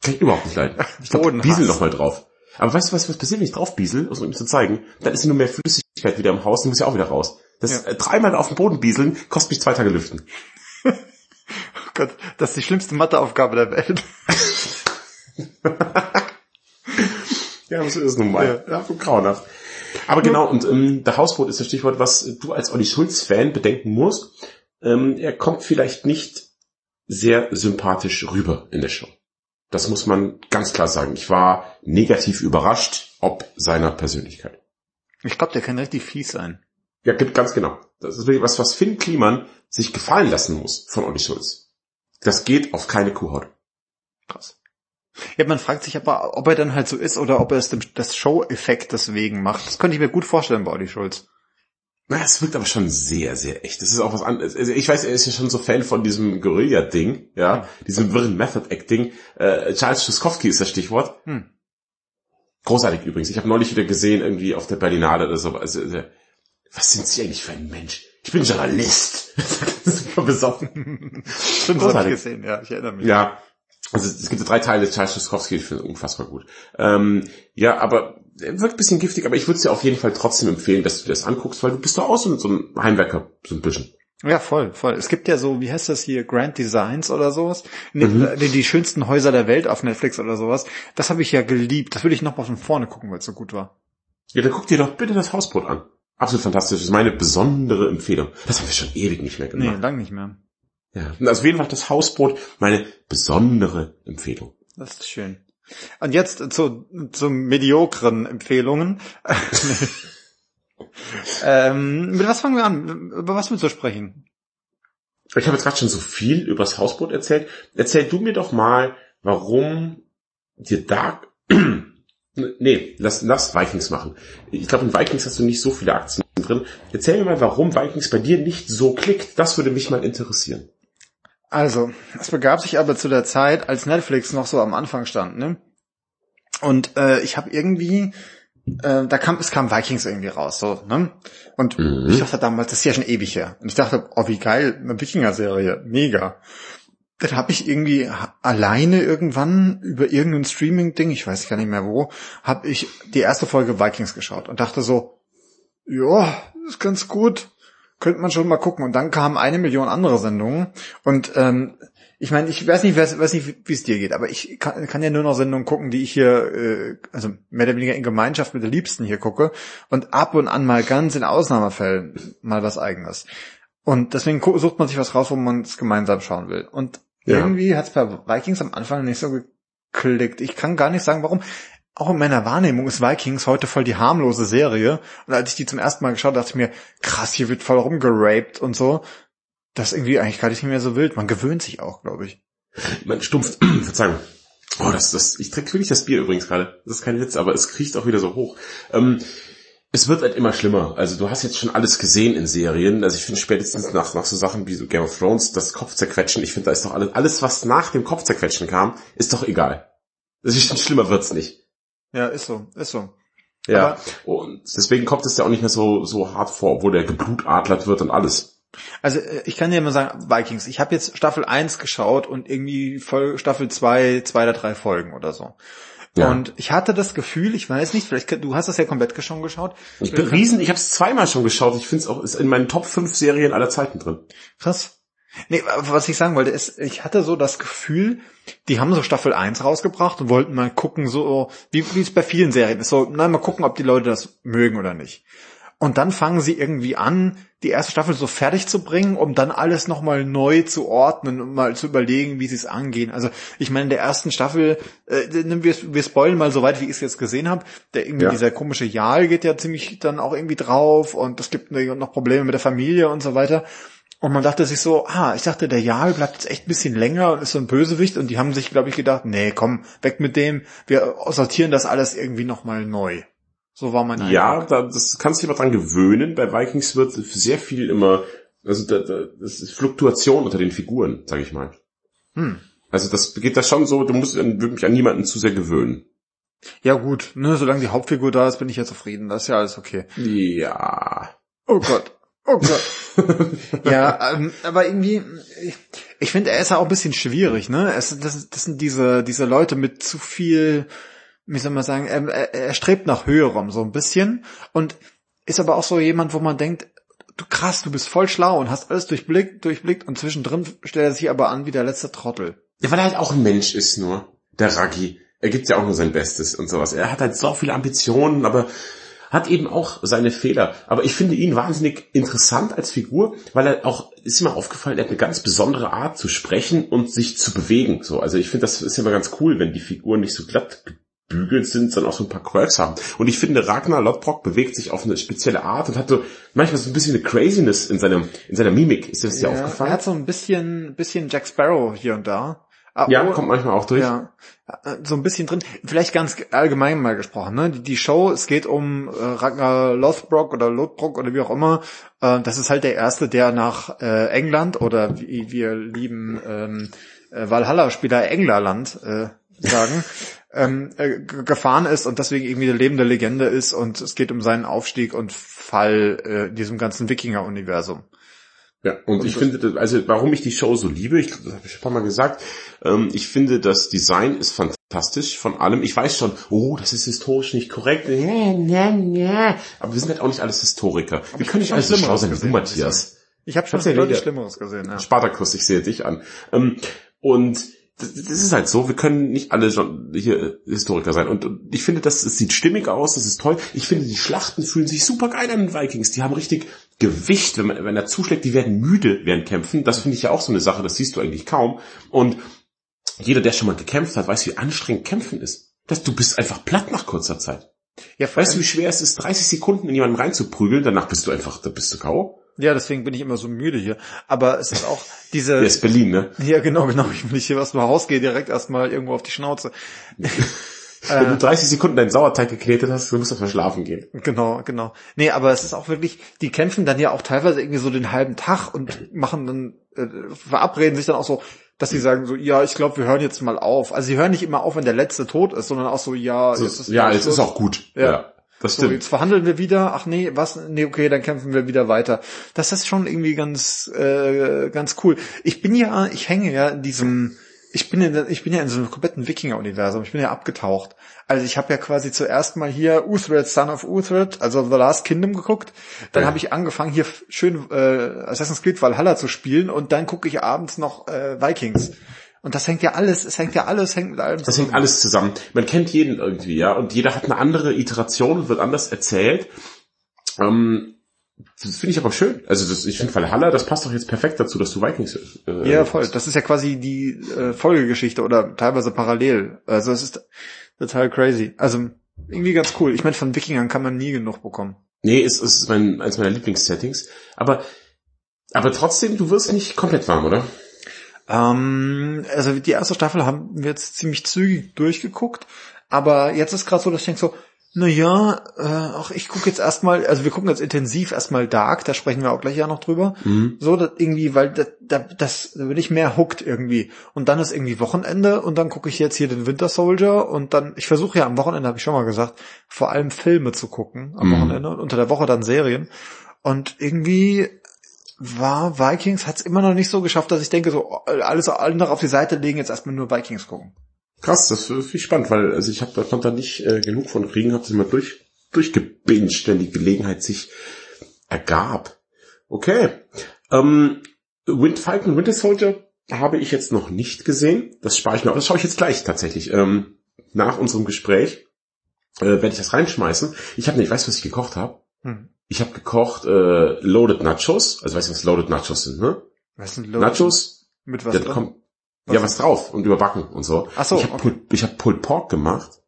Kann ich überhaupt nicht leiden. Ich glaub, Bodenhass. biesel noch mal drauf. Aber weißt du, was, was passiert, wenn ich drauf biesel, um es zu zeigen? Dann ist nur mehr Flüssigkeit wieder im Haus und muss ja auch wieder raus. Das Ja. äh, dreimal auf den Boden bieseln, kostet mich zwei Tage lüften. Oh Gott, das ist die schlimmste Matheaufgabe der Welt. Ja, so ist nun mal. Ja, so grauenhaft. Aber genau, und ähm, der Hausboot ist das Stichwort, was du als Olli Schulz-Fan bedenken musst. Ähm, er kommt vielleicht nicht sehr sympathisch rüber in der Show. Das muss man ganz klar sagen. Ich war negativ überrascht, ob seiner Persönlichkeit. Ich glaube, der kann richtig fies sein. Ja, ganz genau. Das ist wirklich was, was Finn Kliman sich gefallen lassen muss von Olli Schulz. Das geht auf keine Kuhhaut. Krass. Ja, man fragt sich aber, ob er dann halt so ist oder ob er es dem, das Show-Effekt deswegen macht. Das könnte ich mir gut vorstellen bei Olli Schulz. Na, es wirkt aber schon sehr, sehr echt. Das ist auch was anderes. Also ich weiß, er ist ja schon so Fan von diesem Guerilla-Ding, ja, diesem wirren Method-Acting. Äh, Charles Schuskowski ist das Stichwort. Hm. Großartig übrigens. Ich habe neulich wieder gesehen, irgendwie auf der Berlinale oder so. Also, also, was sind Sie eigentlich für ein Mensch? Ich bin Journalist. Super besoffen. Stimmt, das habe Großartig. ich gesehen, ja, ich erinnere mich. Ja, also es gibt so drei Teile, Charles Schuskowski, ich finde unfassbar gut. Ähm, ja, aber er wirkt ein bisschen giftig, aber ich würde es dir auf jeden Fall trotzdem empfehlen, dass du dir das anguckst, weil du bist doch auch so, so ein Heimwerker, so ein bisschen. Ja, voll, voll. Es gibt ja so, wie heißt das hier, Grand Designs oder sowas? Mhm. die, die schönsten Häuser der Welt auf Netflix oder sowas. Das habe ich ja geliebt. Das würde ich noch mal von vorne gucken, weil es so gut war. Ja, dann guck dir doch bitte das Hausboot an. Absolut fantastisch. Das ist meine besondere Empfehlung. Das haben wir schon ewig nicht mehr Nee, gemacht. lang nicht mehr. Ja. Also auf jeden Fall das Hausboot meine besondere Empfehlung. Das ist schön. Und jetzt zu, zu mediokren Empfehlungen. ähm, mit was fangen wir an? Über was willst du sprechen? Ich habe jetzt gerade schon so viel über das Hausboot erzählt. Erzähl du mir doch mal, warum dir Dark... nee, lass, lass Vikings machen. Ich glaube, in Vikings hast du nicht so viele Aktien drin. Erzähl mir mal, warum Vikings bei dir nicht so klickt. Das würde mich mal interessieren. Also, es begab sich aber zu der Zeit, als Netflix noch so am Anfang stand, ne? Und äh, ich habe irgendwie, äh, da kam, es kam Vikings irgendwie raus, so, ne? Und Mhm. ich dachte damals, das ist ja schon ewig her. Und ich dachte, oh wie geil, eine Wikinger-Serie, mega. Dann habe ich irgendwie alleine irgendwann über irgendein Streaming-Ding, ich weiß gar nicht mehr wo, habe ich die erste Folge Vikings geschaut und dachte so, ja, ist ganz gut, könnte man schon mal gucken. Und dann kamen eine Million andere Sendungen und ähm, ich meine, ich weiß nicht, weiß, weiß nicht, wie es dir geht, aber ich kann, kann ja nur noch Sendungen gucken, die ich hier, äh, also mehr oder weniger in Gemeinschaft mit der Liebsten hier gucke und ab und an mal ganz in Ausnahmefällen mal was eigenes. Und deswegen sucht man sich was raus, wo man es gemeinsam schauen will. Und Ja. irgendwie hat es bei Vikings am Anfang nicht so geklickt. Ich kann gar nicht sagen, warum. Auch in meiner Wahrnehmung ist Vikings heute voll die harmlose Serie. Und als ich die zum ersten Mal geschaut habe, dachte ich mir, krass, hier wird voll rumgeraped und so. Das ist irgendwie eigentlich gar nicht mehr so wild. Man gewöhnt sich auch, glaube ich. Mein stumpf, Verzeihung. Oh, das, das, ich trinke wirklich das Bier übrigens gerade. Das ist kein Witz, aber es kriecht auch wieder so hoch. Ähm, es wird halt immer schlimmer. Also du hast jetzt schon alles gesehen in Serien. Also ich finde spätestens nach, nach so Sachen wie so Game of Thrones, das Kopfzerquetschen, ich finde, da ist doch alles, alles, was nach dem Kopfzerquetschen kam, ist doch egal. Das ist schon schlimmer wird's nicht. Ja, ist so, ist so. Ja. Und deswegen kommt es ja auch nicht mehr so, so hart vor, obwohl der geblutatlert wird und alles. Also äh, ich kann dir mal sagen, Vikings, ich habe jetzt Staffel 1 geschaut und irgendwie Folge, Staffel 2, zwei oder drei Folgen oder so. Ja. Und ich hatte das Gefühl, ich weiß nicht, vielleicht du hast das ja komplett schon geschaut. Ich bin riesen, ich habe es zweimal schon geschaut. Ich finde es auch, ist in meinen Top 5 Serien aller Zeiten drin. Krass. Nee, was ich sagen wollte, ist, ich hatte so das Gefühl, die haben so Staffel 1 rausgebracht und wollten mal gucken, so, wie, wie es bei vielen Serien ist, so, na, mal gucken, ob die Leute das mögen oder nicht. Und dann fangen sie irgendwie an, die erste Staffel so fertig zu bringen, um dann alles nochmal neu zu ordnen und mal zu überlegen, wie sie es angehen. Also ich meine, in der ersten Staffel, äh, wir, wir spoilen mal so weit, wie ich es jetzt gesehen habe, der irgendwie Ja. dieser komische Jal geht ja ziemlich dann auch irgendwie drauf und es gibt noch Probleme mit der Familie und so weiter. Und man dachte sich so, ah, ich dachte, der Jarl bleibt jetzt echt ein bisschen länger und ist so ein Bösewicht und die haben sich, glaube ich, gedacht, nee, komm, weg mit dem, wir sortieren das alles irgendwie nochmal neu. So war mein Ja, Eindruck. da, das kannst du dich aber dran gewöhnen. Bei Vikings wird sehr viel immer, also da, da, das ist Fluktuation unter den Figuren, sag ich mal. Hm. Also das geht da schon so, du musst wirklich an niemanden zu sehr gewöhnen. Ja gut, ne, solange die Hauptfigur da ist, bin ich ja zufrieden, das ist ja alles okay. Ja. Oh Gott. Oh Gott. ja, ähm, aber irgendwie, ich, ich finde, er ist ja auch ein bisschen schwierig, ne? Es, das, das sind diese, diese Leute mit zu viel, wie soll man sagen, er, er, er strebt nach höherem, so ein bisschen. Und ist aber auch so jemand, wo man denkt, du krass, du bist voll schlau und hast alles durchblickt, durchblickt und zwischendrin stellt er sich aber an wie der letzte Trottel. Ja, weil er halt auch ein Mensch ist nur, der Raggi. Er gibt ja auch nur sein Bestes und sowas. Er hat halt so viele Ambitionen, aber hat eben auch seine Fehler. Aber ich finde ihn wahnsinnig interessant als Figur, weil er auch, ist mir aufgefallen, er hat eine ganz besondere Art zu sprechen und sich zu bewegen. So, also ich finde, das ist immer ganz cool, wenn die Figuren nicht so glatt gebügelt sind, sondern auch so ein paar Quirks haben. Und ich finde, Ragnar Lodbrok bewegt sich auf eine spezielle Art und hat so manchmal so ein bisschen eine Craziness in seinem, in seiner Mimik. Ist dir das ja, dir aufgefallen? Er hat so ein bisschen, bisschen Jack Sparrow hier und da. Ah, ja, oh, kommt manchmal auch durch. Ja, so ein bisschen drin. Vielleicht ganz allgemein mal gesprochen. Ne? Die, die Show, es geht um äh, Ragnar Lothbrok oder Lothbrok oder wie auch immer. Äh, das ist halt der erste, der nach äh, England oder wie wir lieben ähm, äh, Valhalla-Spieler Englerland äh, sagen, ähm, äh, gefahren ist und deswegen irgendwie eine lebende Legende ist und es geht um seinen Aufstieg und Fall äh, in diesem ganzen Wikinger-Universum. Ja, und, und ich finde, also warum ich die Show so liebe, ich, das habe ich schon ein paar Mal gesagt, ähm, ich finde, das Design ist fantastisch von allem. Ich weiß schon, oh, das ist historisch nicht korrekt. Ja, ja, ja. Aber wir sind halt auch nicht alles Historiker. Aber wir können nicht alles so schlau sein wie du, Matthias. Ich habe schon ja deutlich Schlimmeres gesehen. Ja. Spartakus, ich sehe dich an. Ähm, und das, das ist halt so, wir können nicht alle schon hier Historiker sein. Und, und ich finde, das, das sieht stimmig aus, das ist toll. Ich finde, die Schlachten fühlen sich super geil an den Vikings. Die haben richtig Gewicht, wenn, man, wenn er zuschlägt, die werden müde während Kämpfen. Das finde ich ja auch so eine Sache, das siehst du eigentlich kaum. Und jeder, der schon mal gekämpft hat, weiß, wie anstrengend Kämpfen ist. Das, du bist einfach platt nach kurzer Zeit. Ja, weißt du, wie schwer es ist, 30 Sekunden in jemanden reinzuprügeln, danach bist du einfach, da bist du K.O. Ja, deswegen bin ich immer so müde hier. Aber es ist auch diese. Der ist Berlin, ne? Ja, genau, genau. Ich will nicht hier was mal rausgehe, direkt erstmal irgendwo auf die Schnauze. Wenn du 30 Sekunden deinen Sauerteig geknetet hast, du musst erstmal schlafen gehen. Genau, genau. Nee, aber es ist auch wirklich, die kämpfen dann ja auch teilweise irgendwie so den halben Tag und machen dann, äh, verabreden sich dann auch so, dass sie sagen so, ja, ich glaube, wir hören jetzt mal auf. Also sie hören nicht immer auf, wenn der letzte tot ist, sondern auch so, ja, so, jetzt ist ja, jetzt ist auch gut. Ja. ja. Das stimmt. So, jetzt verhandeln wir wieder. Ach nee, was? Nee, okay, dann kämpfen wir wieder weiter. Das ist schon irgendwie ganz, äh, ganz cool. Ich bin ja, ich hänge ja in diesem, ich bin in, ich bin ja in so einem kompletten Wikinger-Universum. Ich bin ja abgetaucht. Also ich habe ja quasi zuerst mal hier Uthred, Son of Uthred, also The Last Kingdom geguckt. Dann ja. habe ich angefangen hier schön äh, Assassin's Creed Valhalla zu spielen und dann gucke ich abends noch äh, Vikings. Und das hängt ja alles, es hängt ja alles, hängt mit allem zusammen. Das hängt alles zusammen. Man kennt jeden irgendwie, ja, und jeder hat eine andere Iteration und wird anders erzählt. Ähm, das finde ich aber schön. Also das, ich finde Valhalla, das passt doch jetzt perfekt dazu, dass du Vikings. Äh, ja, voll. Das ist ja quasi die äh, Folgegeschichte oder teilweise parallel. Also es ist total crazy. Also irgendwie ganz cool. Ich meine, von Wikingern kann man nie genug bekommen. Nee, es ist mein, eins meiner Lieblingssettings. Aber aber trotzdem, du wirst nicht komplett warm, oder? Ähm, also die erste Staffel haben wir jetzt ziemlich zügig durchgeguckt, aber jetzt ist gerade so, dass ich denke so, na ja, äh, ach, ich gucke jetzt erstmal, also wir gucken jetzt intensiv erstmal Dark, da sprechen wir auch gleich ja noch drüber. Mhm. So, irgendwie, weil da, da, das da bin ich mehr hooked irgendwie. Und dann ist irgendwie Wochenende und dann gucke ich jetzt hier den Winter Soldier und dann, ich versuche ja am Wochenende, habe ich schon mal gesagt, vor allem Filme zu gucken am mhm. Wochenende und unter der Woche dann Serien. Und irgendwie war Vikings, hat es immer noch nicht so geschafft, dass ich denke, so alles andere auf die Seite legen, jetzt erstmal nur Vikings gucken. Krass, das finde ich spannend, weil also ich habe da konnte da nicht äh, genug von kriegen, habe sie mal durch durchgebinged, wenn die Gelegenheit sich ergab. Okay. Ähm, Wind Falcon Winter Soldier habe ich jetzt noch nicht gesehen. Das spare ich mir auf. Das schaue ich jetzt gleich tatsächlich. Ähm, nach unserem Gespräch äh, werde ich das reinschmeißen. Ich habe nicht, weißt du, was ich gekocht habe? Hm. Ich habe gekocht äh, Loaded Nachos. Also weißt du, was Loaded Nachos sind, ne? Was sind Loaded? Nachos. Mit was drin? Kommt, was ja, was drauf und überbacken und so. Ach so, ich habe okay. Pulled, ich hab Pulled Pork gemacht.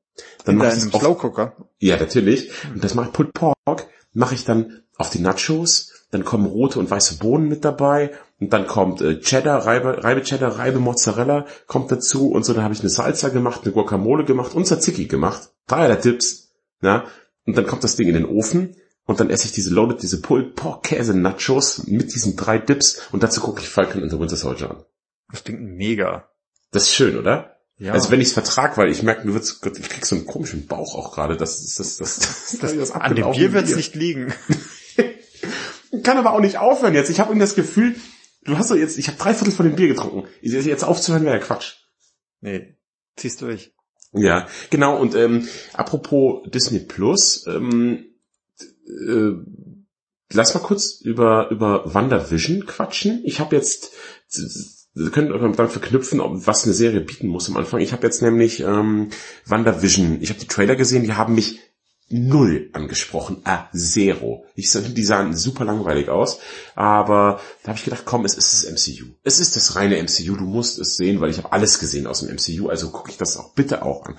Dann In deinem Slow Cooker? Ja, natürlich. Und das mache ich Pulled Pork, mache ich dann auf die Nachos. Dann kommen rote und weiße Bohnen mit dabei. Und dann kommt äh, Cheddar, Reibe, Reibe Cheddar, Reibe Mozzarella kommt dazu. Und so, dann habe ich eine Salsa gemacht, eine Guacamole gemacht und Tzatziki gemacht. Dreierlei Tipps. Ja? Und dann kommt das Ding in den Ofen und dann esse ich diese Loaded, diese Pulled Pork Käse Nachos mit diesen drei Dips und dazu gucke ich Falcon and the Winter Soldier an. Das klingt mega. Das ist schön, oder? Ja. Also wenn ich es vertrag, weil ich merke, du wirst, ich krieg so einen komischen Bauch auch gerade. Das ist das, das, das, das, das An dem Bier wird es nicht liegen. Kann aber auch nicht aufhören jetzt. Ich habe irgendwie das Gefühl, du hast so jetzt, ich habe drei Viertel von dem Bier getrunken. Jetzt aufzuhören wäre ja Quatsch. Nee, ziehst durch. Ja, genau. Und ähm, apropos Disney Plus, ähm, äh, lass mal kurz über, über WandaVision quatschen. Ich habe jetzt, wir können dann verknüpfen, was eine Serie bieten muss am Anfang. Ich habe jetzt nämlich ähm, WandaVision, ich habe die Trailer gesehen, die haben mich null angesprochen. Ah, zero. Ich die sahen super langweilig aus, aber da habe ich gedacht, komm, es ist das MCU. Es ist das reine MCU, du musst es sehen, weil ich habe alles gesehen aus dem MCU, also gucke ich das auch bitte auch an.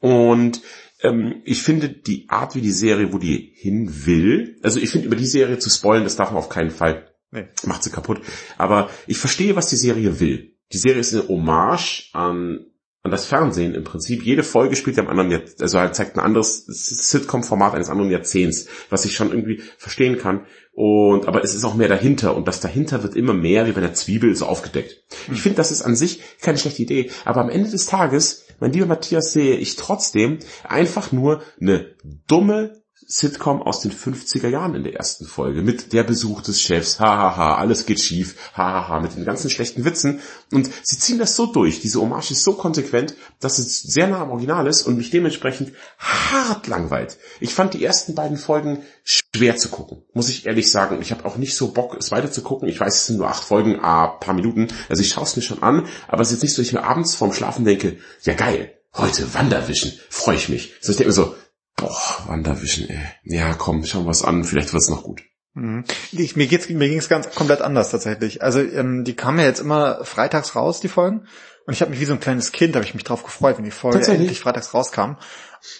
Und ähm, ich finde die Art, wie die Serie, wo die hin will, also ich finde über die Serie zu spoilen, das darf man auf keinen Fall, nee. macht sie kaputt. Aber ich verstehe, was die Serie will. Die Serie ist eine Hommage an an das Fernsehen im Prinzip. Jede Folge spielt ja am anderen, Jahrzehnt, also halt zeigt ein anderes Sitcom-Format eines anderen Jahrzehnts, was ich schon irgendwie verstehen kann. Und, aber es ist auch mehr dahinter und das dahinter wird immer mehr wie bei der Zwiebel so aufgedeckt. Ich finde, das ist an sich keine schlechte Idee, aber am Ende des Tages, mein lieber Matthias, sehe ich trotzdem einfach nur eine dumme Sitcom aus den 50er Jahren in der ersten Folge mit der Besuch des Chefs, hahaha, ha, ha, alles geht schief, hahaha, ha, mit den ganzen schlechten Witzen und sie ziehen das so durch, diese Hommage ist so konsequent, dass es sehr nah am Original ist und mich dementsprechend hart langweilt. Ich fand die ersten beiden Folgen schwer zu gucken, muss ich ehrlich sagen. Ich habe auch nicht so Bock, es weiter zu gucken. Ich weiß, es sind nur acht Folgen, a paar Minuten, also ich schaue es mir schon an, aber es ist jetzt nicht so, dass ich mir abends vorm Schlafen denke, ja geil, heute Wanderwischen, freue ich mich. So, ich denke mir so, Boah, Wandervision, ey. Ja, komm, schauen wir es an, vielleicht wird's noch gut. Mhm. Ich, mir geht's, mir ging's ganz komplett anders tatsächlich. Also ähm, die kamen ja jetzt immer freitags raus, die Folgen. Und ich habe mich wie so ein kleines Kind, habe ich mich drauf gefreut, wenn die Folge endlich freitags rauskam.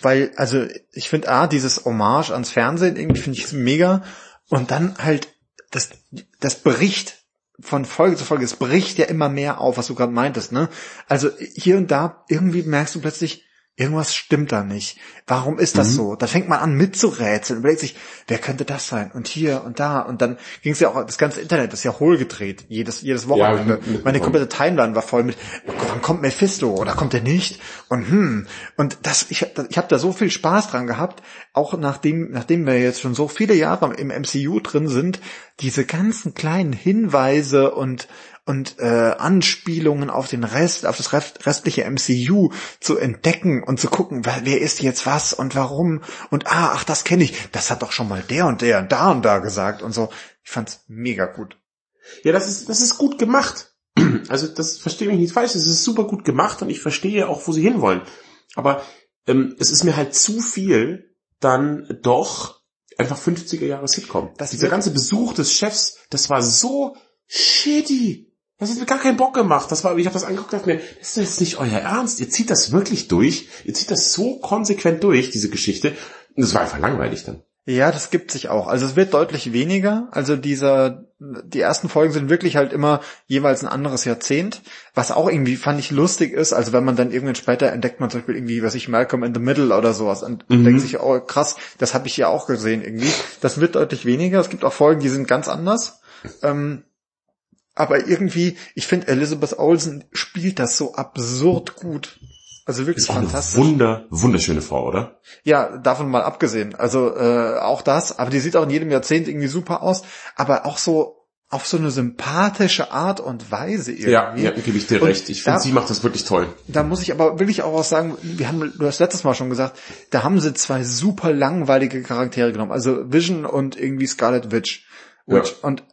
Weil, also ich finde, ah, dieses Hommage ans Fernsehen, irgendwie finde ich mega. Und dann halt das, das Bericht von Folge zu Folge, es bricht ja immer mehr auf, was du gerade meintest, ne? Also hier und da irgendwie merkst du plötzlich, Irgendwas stimmt da nicht. Warum ist das mhm. so? Da fängt man an mitzurätseln, überlegt sich, wer könnte das sein? Und hier und da. Und dann ging es ja auch, das ganze Internet ist ja hohlgedreht, jedes, jedes Wochenende. Ja, Meine komplette Timeline war voll mit, wann kommt Mephisto oder kommt er nicht? Und hm. Und das, ich, ich habe da so viel Spaß dran gehabt, auch nachdem, nachdem wir jetzt schon so viele Jahre im MCU drin sind, diese ganzen kleinen Hinweise und und äh, Anspielungen auf den Rest, auf das restliche MCU zu entdecken und zu gucken, wer, wer ist jetzt was und warum und ah, ach, das kenne ich, das hat doch schon mal der und der und da und da gesagt und so. Ich fand's mega gut. Ja, das ist das ist gut gemacht. Also das verstehe mich nicht falsch, es ist super gut gemacht und ich verstehe auch, wo sie hinwollen. Aber ähm, es ist mir halt zu viel dann doch einfach 50er Jahre Sitcom. Das Dieser ganze Besuch des Chefs, das war so shitty. Das hat mir gar keinen Bock gemacht. Das war, ich habe das angeguckt und dachte mir, das ist jetzt nicht euer Ernst. Ihr zieht das wirklich durch. Ihr zieht das so konsequent durch, diese Geschichte. Und es war einfach langweilig dann. Ja, das gibt sich auch. Also es wird deutlich weniger. Also dieser, die ersten Folgen sind wirklich halt immer jeweils ein anderes Jahrzehnt, was auch irgendwie fand ich lustig ist. Also wenn man dann irgendwann später entdeckt man zum Beispiel irgendwie, was ich Malcolm in the Middle oder sowas und mhm. denkt sich, oh krass, das habe ich ja auch gesehen irgendwie. Das wird deutlich weniger. Es gibt auch Folgen, die sind ganz anders. Ähm, aber irgendwie, ich finde, Elizabeth Olsen spielt das so absurd gut. Also wirklich ist auch fantastisch. Eine wunder, wunderschöne Frau, oder? Ja, davon mal abgesehen. Also äh, auch das, aber die sieht auch in jedem Jahrzehnt irgendwie super aus, aber auch so auf so eine sympathische Art und Weise irgendwie. Ja, ja gebe ich dir und recht. Ich finde, sie macht das wirklich toll. Da muss ich aber wirklich auch was sagen, wir haben, du hast letztes Mal schon gesagt, da haben sie zwei super langweilige Charaktere genommen. Also Vision und irgendwie Scarlet Witch. Witch. Ja. Und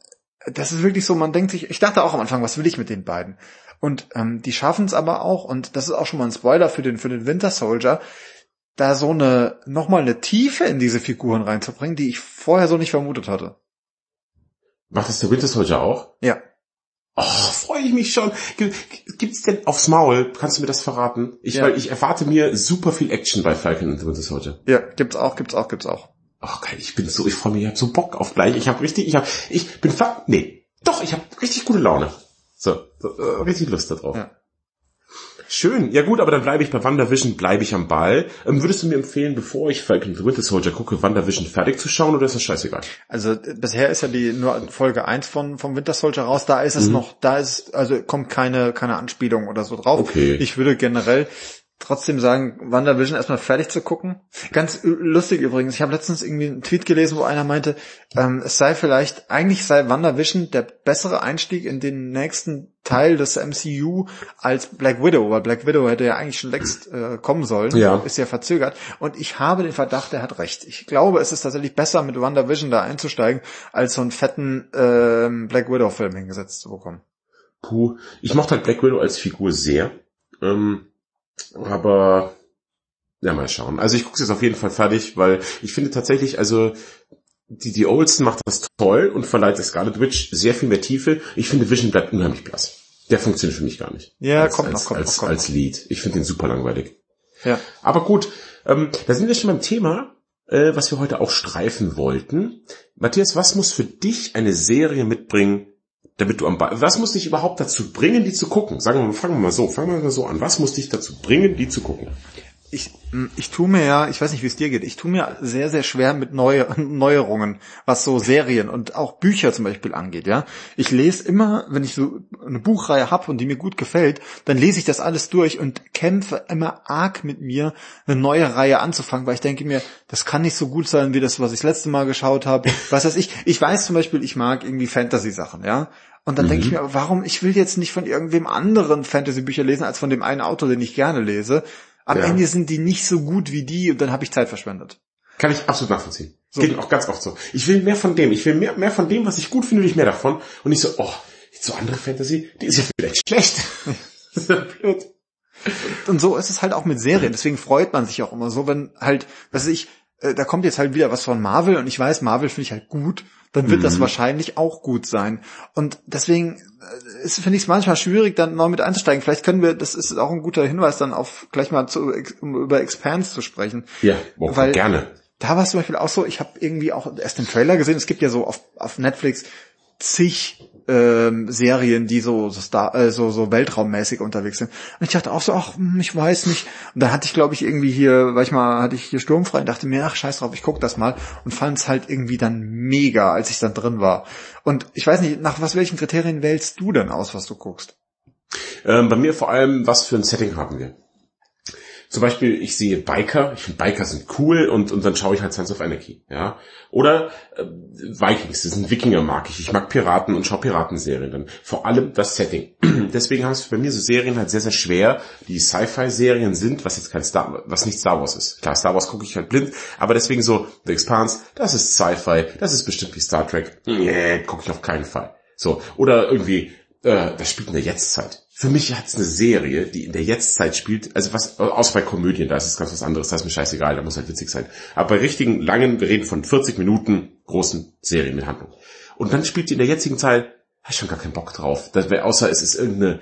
das ist wirklich so, man denkt sich, ich dachte auch am Anfang, was will ich mit den beiden? Und ähm, die schaffen es aber auch, und das ist auch schon mal ein Spoiler für den, für den Winter Soldier, da so eine, nochmal eine Tiefe in diese Figuren reinzubringen, die ich vorher so nicht vermutet hatte. Macht das der Winter Soldier auch? Ja. Oh, freue ich mich schon. Gibt's denn aufs Maul? Kannst du mir das verraten? Ich, ja. weil ich erwarte mir super viel Action bei Falcon und the Winter Soldier. Ja, gibt's auch, gibt's auch, gibt's auch. Ach geil, ich bin so, ich freue mich, ich habe so Bock auf gleich. Ich habe richtig, ich habe, ich bin fa nee, doch, ich habe richtig gute Laune. So, so äh, richtig Lust darauf. Ja. Schön. Ja gut, aber dann bleibe ich bei WandaVision, bleibe ich am Ball. Ähm, würdest du mir empfehlen, bevor ich Falcon the Winter Soldier gucke, WandaVision fertig zu schauen oder ist das scheißegal? Also bisher ist ja die nur Folge 1 von vom Winter Soldier raus, da ist es mhm. noch, da ist also kommt keine keine Anspielung oder so drauf. Okay. Ich würde generell trotzdem sagen, WandaVision erstmal fertig zu gucken. Ganz lustig übrigens, ich habe letztens irgendwie einen Tweet gelesen, wo einer meinte, ähm, es sei vielleicht, eigentlich sei WandaVision der bessere Einstieg in den nächsten Teil des MCU als Black Widow, weil Black Widow hätte ja eigentlich schon längst äh, kommen sollen, Ja. ist ja verzögert. Und ich habe den Verdacht, er hat recht. Ich glaube, es ist tatsächlich besser, mit WandaVision da einzusteigen, als so einen fetten ähm, Black Widow-Film hingesetzt zu bekommen. Puh, ich mochte halt Black Widow als Figur sehr. Ähm, aber ja, mal schauen. Also ich gucke jetzt auf jeden Fall fertig, weil ich finde tatsächlich, also die, die Olsen macht das toll und verleiht der Scarlet Witch sehr viel mehr Tiefe. Ich finde Vision bleibt unheimlich blass. Der funktioniert für mich gar nicht. Ja, als, kommt als, noch, kommt als, noch, kommt als Lead. Ich finde den super langweilig. Ja. Aber gut, ähm, da sind wir schon beim Thema, äh, was wir heute auch streifen wollten. Matthias, was muss für dich eine Serie mitbringen, damit du am Ball, was muss dich überhaupt dazu bringen, die zu gucken? Sagen wir mal, fangen wir mal so, fangen wir mal so an. Was muss dich dazu bringen, die zu gucken? Ich, mh, ich tue mir ja, ich weiß nicht, wie es dir geht, ich tue mir sehr, sehr schwer mit Neu Neuerungen, was so Serien und auch Bücher zum Beispiel angeht, ja. Ich lese immer, wenn ich so eine Buchreihe habe und die mir gut gefällt, dann lese ich das alles durch und kämpfe immer arg mit mir, eine neue Reihe anzufangen, weil ich denke mir, das kann nicht so gut sein, wie das, was ich das letzte Mal geschaut habe. Was weiß ich, ich weiß zum Beispiel, ich mag irgendwie Fantasy-Sachen, ja. Und dann denke ich mir, warum, ich will jetzt nicht von irgendwem anderen Fantasy-Bücher lesen, als von dem einen Autor, den ich gerne lese. Am Ja. Ende sind die nicht so gut wie die und dann habe ich Zeit verschwendet. Kann ich absolut nachvollziehen. Geht mir auch ganz oft so. Ich will mehr von dem. Ich will mehr, mehr von dem, was ich gut finde, will ich mehr davon. Und nicht so, oh, jetzt so andere Fantasy, die ist ja vielleicht schlecht. Das ist ja blöd. Und so ist es halt auch mit Serien. Deswegen freut man sich auch immer so, wenn halt, was ich, äh, da kommt jetzt halt wieder was von Marvel und ich weiß, Marvel finde ich halt gut, dann wird das wahrscheinlich auch gut sein. Und deswegen äh, ist- finde ich es manchmal schwierig, dann neu mit einzusteigen. Vielleicht können wir, das ist auch ein guter Hinweis, dann auf gleich mal zu, um über Expanse zu sprechen. Ja, oh, Weil- gerne. da war es zum Beispiel auch so, ich habe irgendwie auch erst den Trailer gesehen, es gibt ja so auf, auf Netflix zig ähm, Serien, die so so, Star, äh, so so weltraummäßig unterwegs sind. Und ich dachte auch so, ach, hm, ich weiß nicht. Und dann hatte ich, glaube ich, irgendwie hier, weil ich mal, hatte ich hier sturmfrei und dachte mir, ach, scheiß drauf, ich guck das mal und fand es halt irgendwie dann mega, als ich dann drin war. Und ich weiß nicht, nach was welchen Kriterien wählst du denn aus, was du guckst? Ähm, bei mir vor allem, was für ein Setting haben wir? Zum Beispiel, ich sehe Biker, ich finde Biker sind cool und, und dann schaue ich halt Sons of Anarchy, ja. Oder äh, Vikings, das sind Wikinger mag ich. Ich mag Piraten und schaue Piratenserien dann. Vor allem das Setting. Deswegen haben es bei mir so Serien halt sehr, sehr schwer, die Sci-Fi-Serien sind, was jetzt kein Star, was nicht Star Wars ist. Klar, Star Wars gucke ich halt blind, aber deswegen so, The Expanse, das ist Sci-Fi, das ist bestimmt wie Star Trek. Nee, gucke ich auf keinen Fall. So, oder irgendwie, äh, das spielt in der Jetztzeit. Für mich hat es eine Serie, die in der Jetztzeit spielt, also was, außer bei Komödien, da ist es ganz was anderes, da ist mir scheißegal, da muss halt witzig sein. Aber bei richtigen, langen, wir reden von 40 Minuten großen Serien mit Handlung. Und dann spielt die in der jetzigen Zeit, hab ich schon gar keinen Bock drauf. Das wär, außer es ist irgendeine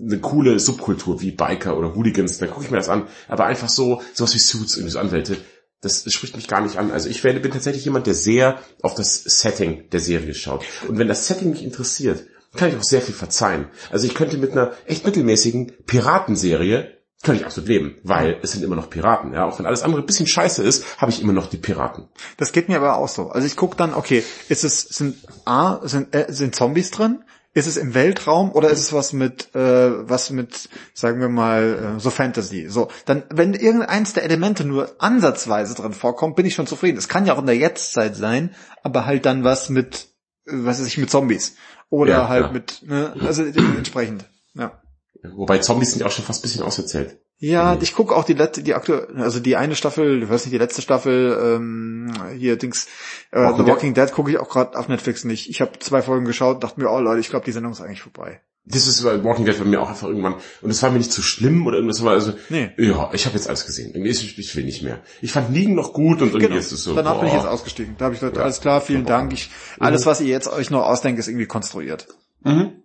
eine coole Subkultur wie Biker oder Hooligans, dann gucke ich mir das an. Aber einfach so, sowas wie Suits, so Anwälte, das spricht mich gar nicht an. Also ich werde, bin tatsächlich jemand, der sehr auf das Setting der Serie schaut. Und wenn das Setting mich interessiert, kann ich auch sehr viel verzeihen. Also ich könnte mit einer echt mittelmäßigen Piratenserie könnte ich absolut leben, weil es sind immer noch Piraten. Ja, auch wenn alles andere ein bisschen scheiße ist, habe ich immer noch die Piraten. Das geht mir aber auch so. Also ich guck dann, okay, ist es sind A sind äh, sind Zombies drin? Ist es im Weltraum oder ist es was mit äh, was mit sagen wir mal äh, so Fantasy? So, dann wenn irgendeins der Elemente nur ansatzweise drin vorkommt, bin ich schon zufrieden. Es kann ja auch in der Jetztzeit sein, aber halt dann was mit was weiß ich mit Zombies oder Ja, halt ja. mit ne, also entsprechend. Ja. Wobei Zombies sind ja auch schon fast ein bisschen auserzählt. Ja, ich gucke auch die letzte, die aktuelle, also die eine Staffel, ich weiß nicht, die letzte Staffel, ähm, hier Dings, äh, Walking The Walking Dead gucke ich auch gerade auf Netflix nicht. Ich habe zwei Folgen geschaut, dachte mir, oh Leute, ich glaube, die Sendung ist eigentlich vorbei. Das ist bei Walking Dead bei mir auch einfach irgendwann. Und es war mir nicht zu schlimm oder irgendwas. War also, Nee. ja, ich habe jetzt alles gesehen. Irgendwie ist- Ich will nicht mehr. Ich fand Liegen noch gut und irgendwie ist es so. Danach bin ich boah. jetzt ausgestiegen. Da habe ich gesagt, alles klar, vielen Dank. Ich, Mhm. alles, was ihr jetzt euch noch ausdenkt, ist irgendwie konstruiert. Und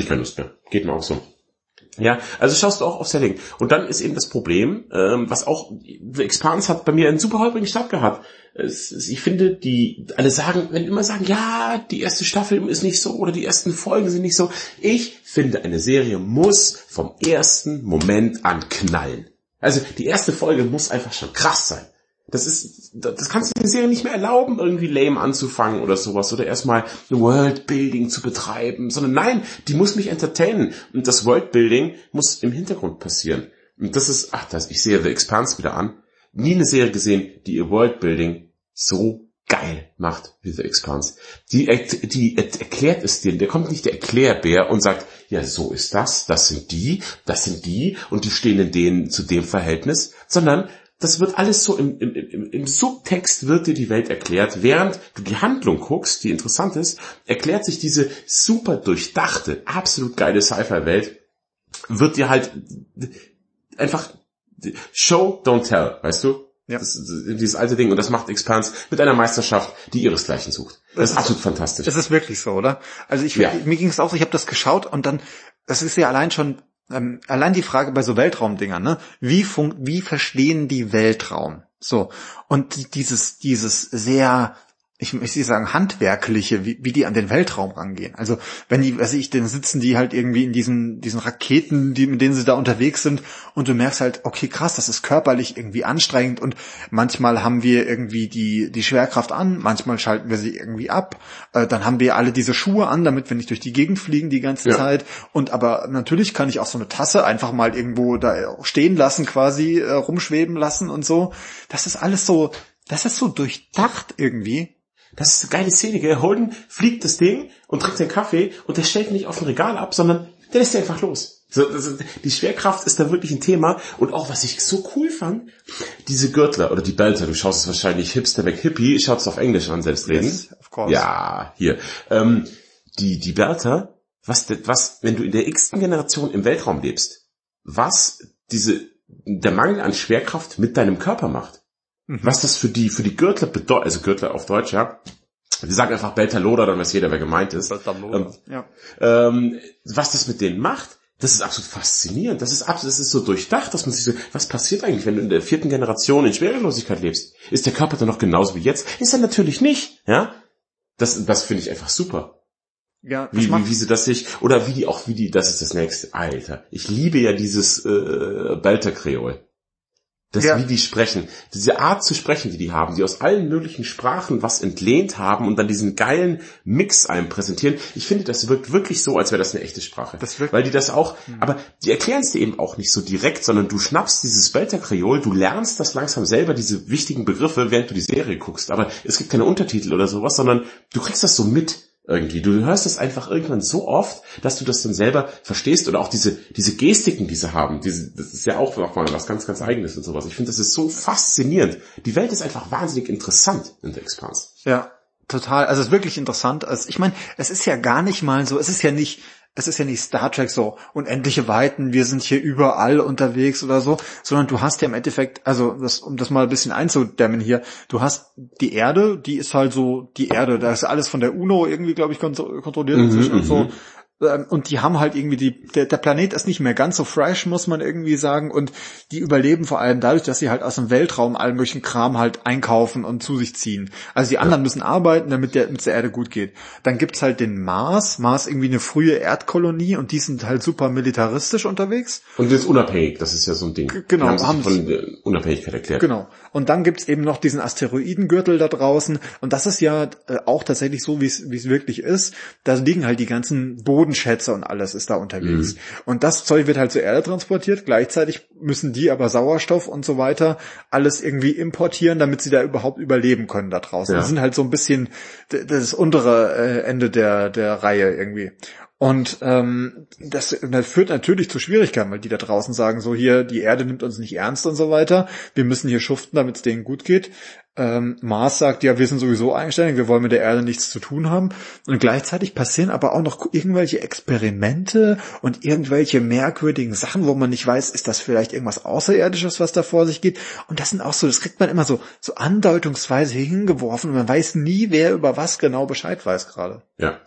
ich keine Lust mehr. Geht mir auch so. Ja, also schaust du auch auf Setting. Und dann ist eben das Problem, ähm, was auch, The Expanse hat bei mir einen super holprigen Start gehabt. Es, es, ich finde, die, alle sagen, wenn immer sagen, ja, die erste Staffel ist nicht so oder die ersten Folgen sind nicht so. Ich finde, eine Serie muss vom ersten Moment an knallen. Also die erste Folge muss einfach schon krass sein. Das ist, das kannst du der Serie nicht mehr erlauben, irgendwie lame anzufangen oder sowas oder erstmal Worldbuilding zu betreiben, sondern nein, die muss mich entertainen und das Worldbuilding muss im Hintergrund passieren. Und das ist, ach, das, ich sehe The Expanse wieder an. Nie eine Serie gesehen, die ihr Worldbuilding so geil macht wie The Expanse. Die, die erklärt es dir. Der kommt nicht der Erklärbär und sagt, ja, so ist das, das sind die, das sind die und die stehen in denen zu dem Verhältnis, sondern das wird alles so im, im, im, im Subtext wird dir die Welt erklärt, während du die Handlung guckst, die interessant ist, erklärt sich diese super durchdachte, absolut geile Sci-Fi-Welt, wird dir halt einfach Show, don't tell, weißt du? Ja. Das, dieses alte Ding und das macht Expanse mit einer Meisterschaft, die ihresgleichen sucht. Das, das ist absolut fantastisch. Das ist wirklich so, oder? Also ich ja. mir ging es auch so, ich habe das geschaut und dann, das ist ja allein schon ähm, allein die Frage bei so Weltraumdingern, ne? Wie fun wie verstehen die Weltraum? So und dieses dieses sehr ich möchte sagen, handwerkliche, wie, wie die an den Weltraum rangehen. Also wenn die, weiß ich, dann sitzen die halt irgendwie in diesen, diesen Raketen, die, mit denen sie da unterwegs sind und du merkst halt, okay, krass, das ist körperlich irgendwie anstrengend und manchmal haben wir irgendwie die, die Schwerkraft an, manchmal schalten wir sie irgendwie ab, äh, dann haben wir alle diese Schuhe an, damit wir nicht durch die Gegend fliegen die ganze ja. Zeit und aber natürlich kann ich auch so eine Tasse einfach mal irgendwo da stehen lassen, quasi äh, rumschweben lassen und so. Das ist alles so, das ist so durchdacht irgendwie das ist eine geile Szene, gell? Holden fliegt das Ding und trinkt seinen Kaffee und der stellt nicht auf ein Regal ab, sondern der lässt ihn einfach los. So, also die Schwerkraft ist da wirklich ein Thema. Und auch, was ich so cool fand, diese Gürtler oder die Belter, du schaust es wahrscheinlich Hipster weg Hippie, schaut es auf Englisch an, selbstredend. Yes, of course. Ja, hier. Ähm, die, die Belter, was, was, wenn du in der x-ten Generation im Weltraum lebst, was diese, der Mangel an Schwerkraft mit deinem Körper macht. Mhm. Was das für die, für die Gürtler bedeutet, also Gürtler auf Deutsch, ja. Wir sagen einfach Beltaloda, dann weiß jeder, wer gemeint ist. Ähm, ja. ähm, was das mit denen macht, das ist absolut faszinierend. Das ist absolut, das ist so durchdacht, dass man sich so, was passiert eigentlich, wenn du in der vierten Generation in Schwerelosigkeit lebst? Ist der Körper dann noch genauso wie jetzt? Ist er natürlich nicht, ja? Das, das finde ich einfach super. Ja, wie, wie, wie sie das sich, oder wie die auch, wie die, das ist das nächste, Alter. Ich liebe ja dieses äh, Belter-Kreol. Das, ja. wie die sprechen. Diese Art zu sprechen, die die haben, die aus allen möglichen Sprachen was entlehnt haben und dann diesen geilen Mix einem präsentieren. Ich finde, das wirkt wirklich so, als wäre das eine echte Sprache. Das wirkt Weil die das auch, mhm. aber die erklären es dir eben auch nicht so direkt, sondern du schnappst dieses Belter Kreol, du lernst das langsam selber, diese wichtigen Begriffe, während du die Serie guckst. Aber es gibt keine Untertitel oder sowas, sondern du kriegst das so mit irgendwie. Du hörst es einfach irgendwann so oft, dass du das dann selber verstehst oder auch diese, diese Gestiken, die sie haben, diese, das ist ja auch nochmal was ganz, ganz eigenes und sowas. Ich finde, das ist so faszinierend. Die Welt ist einfach wahnsinnig interessant in der Expanse. Ja, total. Also es ist wirklich interessant. Also ich meine, es ist ja gar nicht mal so, es ist ja nicht, es ist ja nicht Star Trek so unendliche Weiten, wir sind hier überall unterwegs oder so, sondern du hast ja im Endeffekt, also das, um das mal ein bisschen einzudämmen hier, du hast die Erde, die ist halt so die Erde, da ist alles von der UNO irgendwie, glaube ich, kontrolliert mhm, inzwischen und so. Ähm, und die haben halt irgendwie die, der, der Planet ist nicht mehr ganz so fresh, muss man irgendwie sagen, und die überleben vor allem dadurch, dass sie halt aus dem Weltraum allen möglichen Kram halt einkaufen und zu sich ziehen. Also die anderen ja. müssen arbeiten, damit der, mit der Erde gut geht. Dann gibt's halt den Mars, Mars irgendwie eine frühe Erdkolonie und die sind halt super militaristisch unterwegs. Und ist unabhängig, das ist ja so ein Ding. Genau. haben, haben von der Unabhängigkeit erklärt. Genau. Und dann gibt's eben noch diesen Asteroidengürtel da draußen und das ist ja äh, auch tatsächlich so, wie es wirklich ist. Da liegen halt die ganzen Boden Bodenschätze und alles ist da unterwegs. Mhm. Und das Zeug wird halt zur Erde transportiert. Gleichzeitig müssen die aber Sauerstoff und so weiter alles irgendwie importieren, damit sie da überhaupt überleben können da draußen. Ja. Das sind halt so ein bisschen das untere äh, Ende der, der Reihe irgendwie. Und ähm, das, das führt natürlich zu Schwierigkeiten, weil die da draußen sagen, so hier, die Erde nimmt uns nicht ernst und so weiter. Wir müssen hier schuften, damit es denen gut geht. Ähm, Mars sagt, ja, wir sind sowieso einständig, wir wollen mit der Erde nichts zu tun haben. Und gleichzeitig passieren aber auch noch irgendwelche Experimente und irgendwelche merkwürdigen Sachen, wo man nicht weiß, ist das vielleicht irgendwas Außerirdisches, was da vor sich geht. Und das sind auch so, das kriegt man immer so, so andeutungsweise hingeworfen und man weiß nie, wer über was genau Bescheid weiß gerade. Ja.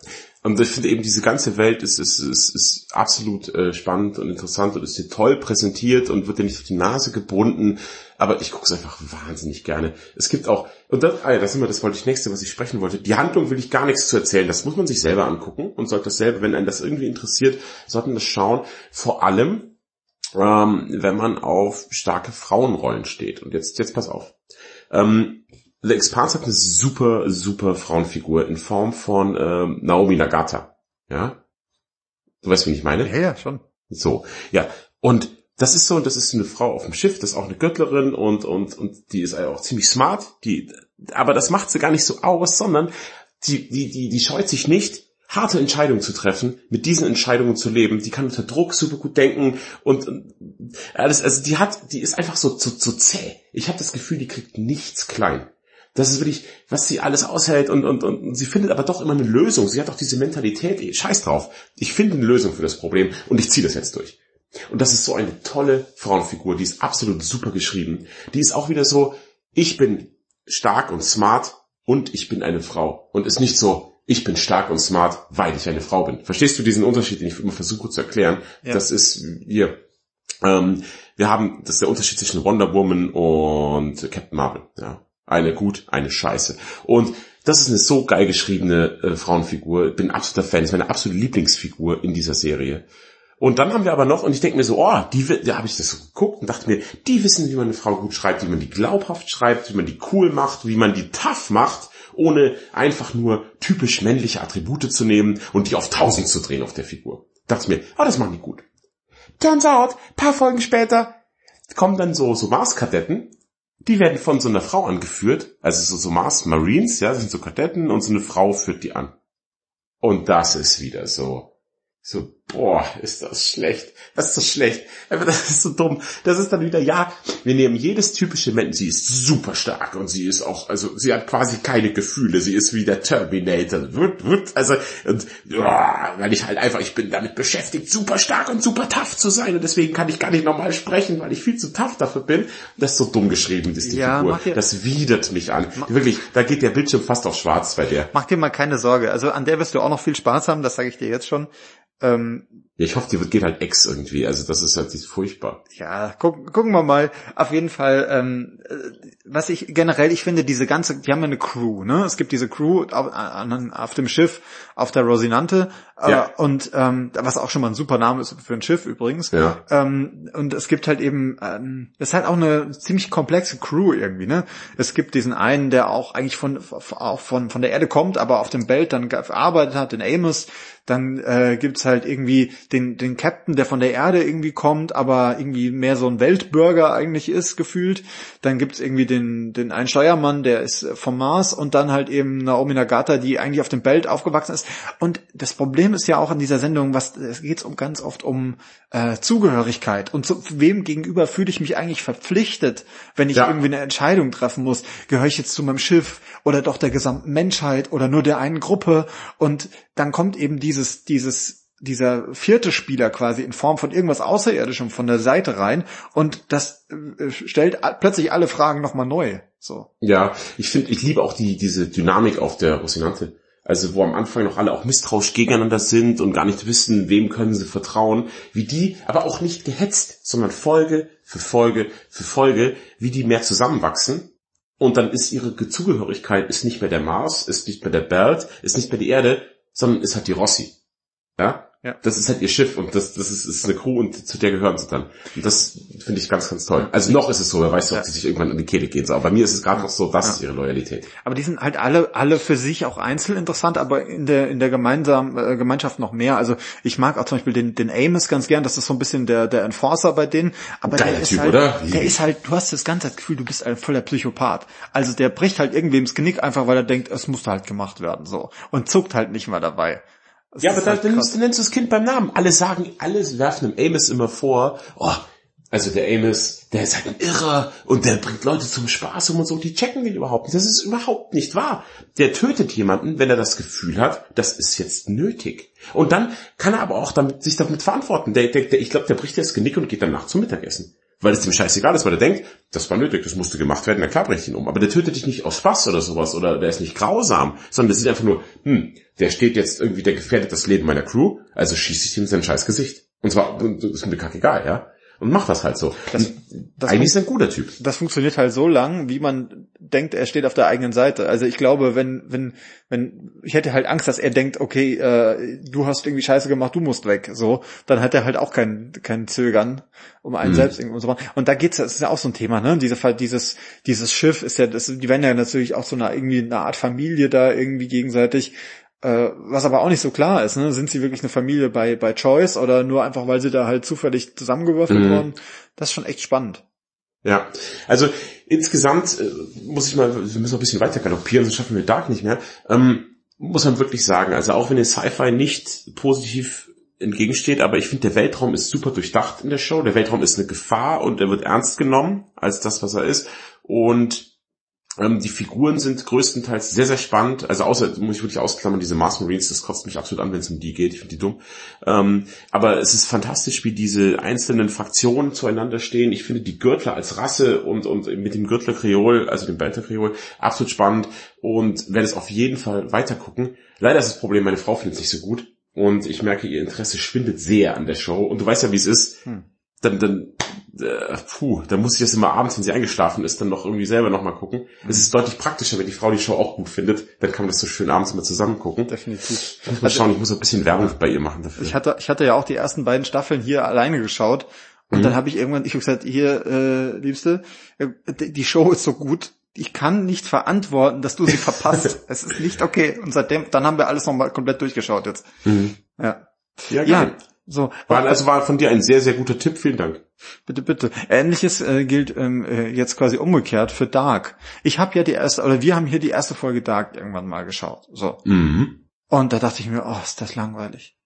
Und ich finde eben, diese ganze Welt ist, ist, ist, ist absolut äh, spannend und interessant und ist hier toll präsentiert und wird dir nicht auf die Nase gebunden. Aber ich gucke es einfach wahnsinnig gerne. Es gibt auch, und das, ah ja, das, immer, das wollte ich nächste, was ich sprechen wollte. Die Handlung will ich gar nichts zu erzählen. Das muss man sich selber angucken und sollte das selber, wenn einen das irgendwie interessiert, sollten das schauen. Vor allem, ähm, wenn man auf starke Frauenrollen steht. Und jetzt, jetzt pass auf. Ähm, The Expanse hat eine super, super Frauenfigur in Form von ähm, Naomi Nagata. Ja? Du weißt, wie ich meine? Ja, ja, schon. So, ja. Und das ist so, das ist eine Frau auf dem Schiff, das ist auch eine Göttlerin und, und, und die ist auch ziemlich smart, die, aber das macht sie gar nicht so aus, sondern die, die, die, die scheut sich nicht, harte Entscheidungen zu treffen, mit diesen Entscheidungen zu leben. Die kann unter Druck super gut denken und, und alles, also die hat, die ist einfach so, so, so zäh. Ich habe das Gefühl, die kriegt nichts klein. Das ist wirklich, was sie alles aushält und, und, und sie findet aber doch immer eine Lösung. Sie hat auch diese Mentalität, ey, scheiß drauf. Ich finde eine Lösung für das Problem und ich ziehe das jetzt durch. Und das ist so eine tolle Frauenfigur, die ist absolut super geschrieben. Die ist auch wieder so, ich bin stark und smart und ich bin eine Frau. Und ist nicht so, ich bin stark und smart, weil ich eine Frau bin. Verstehst du diesen Unterschied, den ich immer versuche zu erklären? Ja. Das ist hier. Ähm, wir haben, das ist der Unterschied zwischen Wonder Woman und Captain Marvel. Ja. Eine gut, eine scheiße. Und das ist eine so geil geschriebene äh, Frauenfigur. Ich bin absoluter Fan. Das ist meine absolute Lieblingsfigur in dieser Serie. Und dann haben wir aber noch, und ich denke mir so, oh, die, da habe ich das so geguckt und dachte mir, die wissen, wie man eine Frau gut schreibt, wie man die glaubhaft schreibt, wie man die cool macht, wie man die tough macht, ohne einfach nur typisch männliche Attribute zu nehmen und die auf tausend zu drehen auf der Figur. Dachte mir, oh, das machen die gut. Turns out, paar Folgen später kommen dann so, so Mars-Kadetten, die werden von so einer Frau angeführt, also so, so Mars Marines, ja, sind so Kadetten und so eine Frau führt die an. Und das ist wieder so, so, boah, ist das schlecht. Das ist so schlecht. Aber das ist so dumm. Das ist dann wieder, ja, wir nehmen jedes typische Mensch. Sie ist super stark und sie ist auch, also sie hat quasi keine Gefühle. Sie ist wie der Terminator. Also, und, ja, weil ich halt einfach, ich bin damit beschäftigt, super stark und super tough zu sein. Und deswegen kann ich gar nicht normal sprechen, weil ich viel zu tough dafür bin. Das ist so dumm geschrieben, ist die ja, Figur. Das widert mich an. Wirklich, da geht der Bildschirm fast auf schwarz bei der. Mach dir mal keine Sorge. Also an der wirst du auch noch viel Spaß haben, das sage ich dir jetzt schon. Ähm, ja, ich hoffe, die wird geht halt ex irgendwie. Also das ist halt furchtbar. Ja, guck, gucken wir mal. Auf jeden Fall, ähm, äh, was ich generell, ich finde, diese ganze, die haben ja eine Crew, ne? Es gibt diese Crew auf, auf dem Schiff, auf der Rosinante, äh, ja. und ähm, was auch schon mal ein super Name ist für ein Schiff übrigens. Ja. Ähm, und es gibt halt eben, ähm, das ist halt auch eine ziemlich komplexe Crew irgendwie, ne? Es gibt diesen einen, der auch eigentlich von auch von von der Erde kommt, aber auf dem Belt dann gearbeitet hat, den Amos. Dann äh, gibt's halt irgendwie den, den Captain, der von der Erde irgendwie kommt, aber irgendwie mehr so ein Weltbürger eigentlich ist, gefühlt. Dann gibt's irgendwie den, den einen Steuermann, der ist vom Mars und dann halt eben Naomi Nagata, die eigentlich auf dem Belt aufgewachsen ist. Und das Problem ist ja auch in dieser Sendung, was es geht um ganz oft um äh, Zugehörigkeit. Und zu wem gegenüber fühle ich mich eigentlich verpflichtet, wenn ich ja. irgendwie eine Entscheidung treffen muss? Gehöre ich jetzt zu meinem Schiff oder doch der gesamten Menschheit oder nur der einen Gruppe? Und dann kommt eben dieses, dieses dieser vierte Spieler quasi in Form von irgendwas Außerirdischem von der Seite rein und das äh, stellt plötzlich alle Fragen nochmal neu. So. Ja, ich finde, ich liebe auch die, diese Dynamik auf der Rosinante. Also wo am Anfang noch alle auch misstrauisch gegeneinander sind und gar nicht wissen, wem können sie vertrauen, wie die, aber auch nicht gehetzt, sondern Folge für Folge für Folge, wie die mehr zusammenwachsen. Und dann ist ihre Zugehörigkeit ist nicht mehr der Mars, ist nicht mehr der Belt, ist nicht mehr die Erde, sondern ist halt die Rossi. Ja? Ja. Das ist halt ihr Schiff und das, das ist, ist eine Crew und zu der gehören sie dann. Und das finde ich ganz, ganz toll. Also noch ist es so, wer weiß, ob ja. sie sich irgendwann in die Kehle gehen. So. Aber bei mir ist es gerade noch so, das ja. ist ihre Loyalität. Aber die sind halt alle, alle für sich auch einzeln interessant, aber in der, in der gemeinsam, äh, Gemeinschaft noch mehr. Also ich mag auch zum Beispiel den, den Amos ganz gern. Das ist so ein bisschen der, der Enforcer bei denen. Aber Geiler der ist typ, halt, oder? Der ist halt, du hast das ganze Gefühl, du bist ein voller Psychopath. Also der bricht halt irgendwem ins Genick einfach, weil er denkt, es muss halt gemacht werden, so. Und zuckt halt nicht mal dabei. Das ja, aber halt dann, dann nennst du das Kind beim Namen. Alle sagen, alle werfen dem Amos immer vor, oh, also der Amos, der ist halt ein Irrer und der bringt Leute zum Spaß um und so, die checken den überhaupt nicht. Das ist überhaupt nicht wahr. Der tötet jemanden, wenn er das Gefühl hat, das ist jetzt nötig. Und dann kann er aber auch damit, sich damit verantworten. Der, der, der, ich glaube, der bricht das Genick und geht danach zum Mittagessen weil es dem scheißegal ist, weil er denkt, das war nötig, das musste gemacht werden, na klar ich ihn um. Aber der tötet dich nicht aus Spaß oder sowas oder der ist nicht grausam, sondern der sieht einfach nur, hm, der steht jetzt irgendwie, der gefährdet das Leben meiner Crew, also schieße ich ihm sein scheiß Gesicht. Und zwar, das ist mir kackegal, ja und macht das halt so. Das, das Eigentlich ist ein guter Typ. Das funktioniert halt so lang, wie man denkt, er steht auf der eigenen Seite. Also ich glaube, wenn, wenn, wenn, ich hätte halt Angst, dass er denkt, okay, äh, du hast irgendwie Scheiße gemacht, du musst weg, so, dann hat er halt auch kein, kein Zögern, um einen mhm. selbst irgendwie so machen. Und da geht's, das ist ja auch so ein Thema, ne? Diese Fall, dieses, dieses Schiff ist ja, das, die werden ja natürlich auch so eine, irgendwie eine Art Familie da irgendwie gegenseitig. Äh, was aber auch nicht so klar ist, ne? Sind sie wirklich eine Familie bei, bei Choice oder nur einfach, weil sie da halt zufällig zusammengewürfelt mhm. wurden? Das ist schon echt spannend. Ja, also insgesamt äh, muss ich mal, wir müssen noch ein bisschen weiter galoppieren, sonst schaffen wir Dark nicht mehr. Ähm, muss man wirklich sagen, also auch wenn ihr Sci-Fi nicht positiv entgegensteht, aber ich finde, der Weltraum ist super durchdacht in der Show. Der Weltraum ist eine Gefahr und er wird ernst genommen als das, was er ist. Und ähm, die Figuren sind größtenteils sehr, sehr spannend. Also außer, muss ich wirklich ausklammern, diese Mars Marines, das kotzt mich absolut an, wenn es um die geht. Ich finde die dumm. Ähm, aber es ist fantastisch, wie diese einzelnen Fraktionen zueinander stehen. Ich finde die Gürtler als Rasse und, und mit dem Gürtler Kreol, also dem Belter Kreol, absolut spannend und werde es auf jeden Fall weiter gucken. Leider ist das Problem, meine Frau findet es nicht so gut. Und ich merke, ihr Interesse schwindet sehr an der Show. Und du weißt ja, wie es ist. Hm. Dann, dann, äh, puh, dann muss ich das immer abends, wenn sie eingeschlafen ist, dann noch irgendwie selber nochmal gucken. Es ist deutlich praktischer, wenn die Frau die Show auch gut findet. Dann kann man das so schön abends immer zusammen gucken. Definitiv. Ich muss mal also, schauen, ich muss ein bisschen Werbung bei ihr machen dafür. Ich hatte, ich hatte ja auch die ersten beiden Staffeln hier alleine geschaut. Und mhm. dann habe ich irgendwann, ich habe gesagt, hier, äh, Liebste, äh, die Show ist so gut, ich kann nicht verantworten, dass du sie verpasst. es ist nicht okay. Und seitdem, dann haben wir alles nochmal komplett durchgeschaut jetzt. Mhm. Ja. Ja, ja, so. War, also war von dir ein sehr, sehr guter Tipp. Vielen Dank. Bitte, bitte. Ähnliches äh, gilt ähm, äh, jetzt quasi umgekehrt für Dark. Ich habe ja die erste, oder wir haben hier die erste Folge Dark irgendwann mal geschaut. So. Mhm. Und da dachte ich mir, oh, ist das langweilig.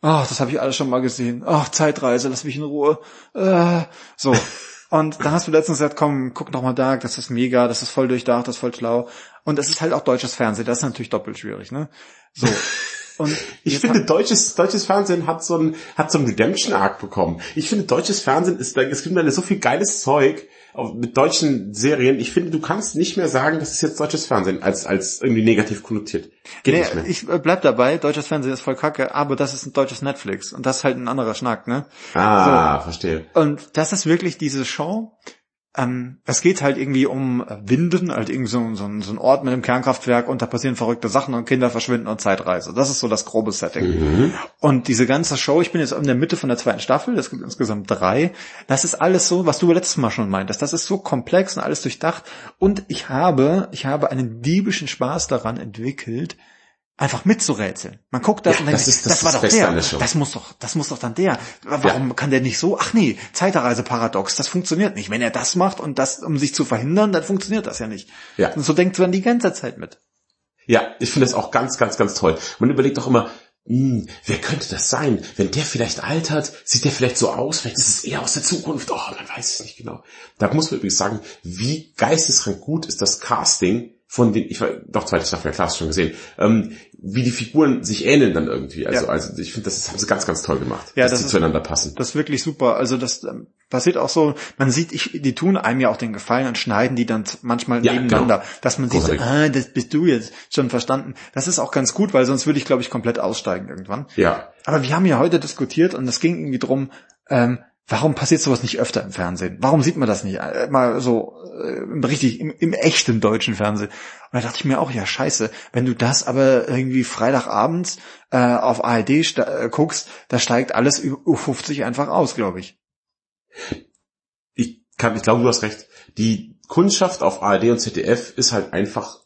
Oh, das habe ich alles schon mal gesehen. Oh, Zeitreise, lass mich in Ruhe. Äh, so. Und dann hast du letztens gesagt, komm, guck noch mal Dark, das ist mega, das ist voll durchdacht, das ist voll schlau. Und es ist halt auch deutsches Fernsehen, das ist natürlich doppelt schwierig, ne? So. Und ich finde, deutsches, deutsches Fernsehen hat so ein, hat so ein Redemption Arc bekommen. Ich finde, deutsches Fernsehen ist, es gibt da so viel geiles Zeug mit deutschen Serien. Ich finde, du kannst nicht mehr sagen, das ist jetzt deutsches Fernsehen, als, als irgendwie negativ konnotiert. Geht nee, nicht mehr. Ich äh, bleib dabei, deutsches Fernsehen ist voll kacke, aber das ist ein deutsches Netflix. Und das ist halt ein anderer Schnack, ne? Ah, so. verstehe. Und das ist wirklich diese Show, ähm, es geht halt irgendwie um Winden, halt irgendwie so, so, so ein Ort mit einem Kernkraftwerk und da passieren verrückte Sachen und Kinder verschwinden und Zeitreise. Das ist so das grobe Setting. Mhm. Und diese ganze Show, ich bin jetzt in der Mitte von der zweiten Staffel, es gibt insgesamt drei. Das ist alles so, was du letztes Mal schon meintest. Das ist so komplex und alles durchdacht. Und ich habe, ich habe einen diebischen Spaß daran entwickelt, einfach mitzurätseln. Man guckt das ja, und denkt, das, ist, das, das war doch der, das muss doch, das muss doch dann der. Warum ja. kann der nicht so? Ach nee, Zeitreise-Paradox, das funktioniert nicht. Wenn er das macht und das, um sich zu verhindern, dann funktioniert das ja nicht. Ja. Und so denkt man die ganze Zeit mit. Ja, ich finde das auch ganz, ganz, ganz toll. Man überlegt auch immer, hm, wer könnte das sein? Wenn der vielleicht altert, sieht der vielleicht so aus, vielleicht ist es eher aus der Zukunft. Oh, man weiß es nicht genau. Da muss man übrigens sagen, wie geisteskrank gut ist das Casting von den, ich war, doch zweite Staffel, ja klar, hast schon gesehen, ähm, wie die Figuren sich ähneln dann irgendwie. Also, ja. also ich finde, das, das haben sie ganz, ganz toll gemacht, ja, dass das die ist, zueinander passen. Das ist wirklich super. Also das ähm, passiert auch so, man sieht, ich, die tun einem ja auch den Gefallen und schneiden die dann manchmal ja, nebeneinander, genau. dass man sieht, so, ah, das bist du jetzt schon verstanden. Das ist auch ganz gut, weil sonst würde ich, glaube ich, komplett aussteigen irgendwann. Ja. Aber wir haben ja heute diskutiert und es ging irgendwie drum, ähm, Warum passiert sowas nicht öfter im Fernsehen? Warum sieht man das nicht äh, mal so äh, richtig im, im, echten deutschen Fernsehen? Und da dachte ich mir auch, ja scheiße, wenn du das aber irgendwie Freitagabends äh, auf ARD äh, guckst, da steigt alles über U50 einfach aus, glaube ich. Ich ich glaube, du hast recht. Die Kundschaft auf ARD und ZDF ist halt einfach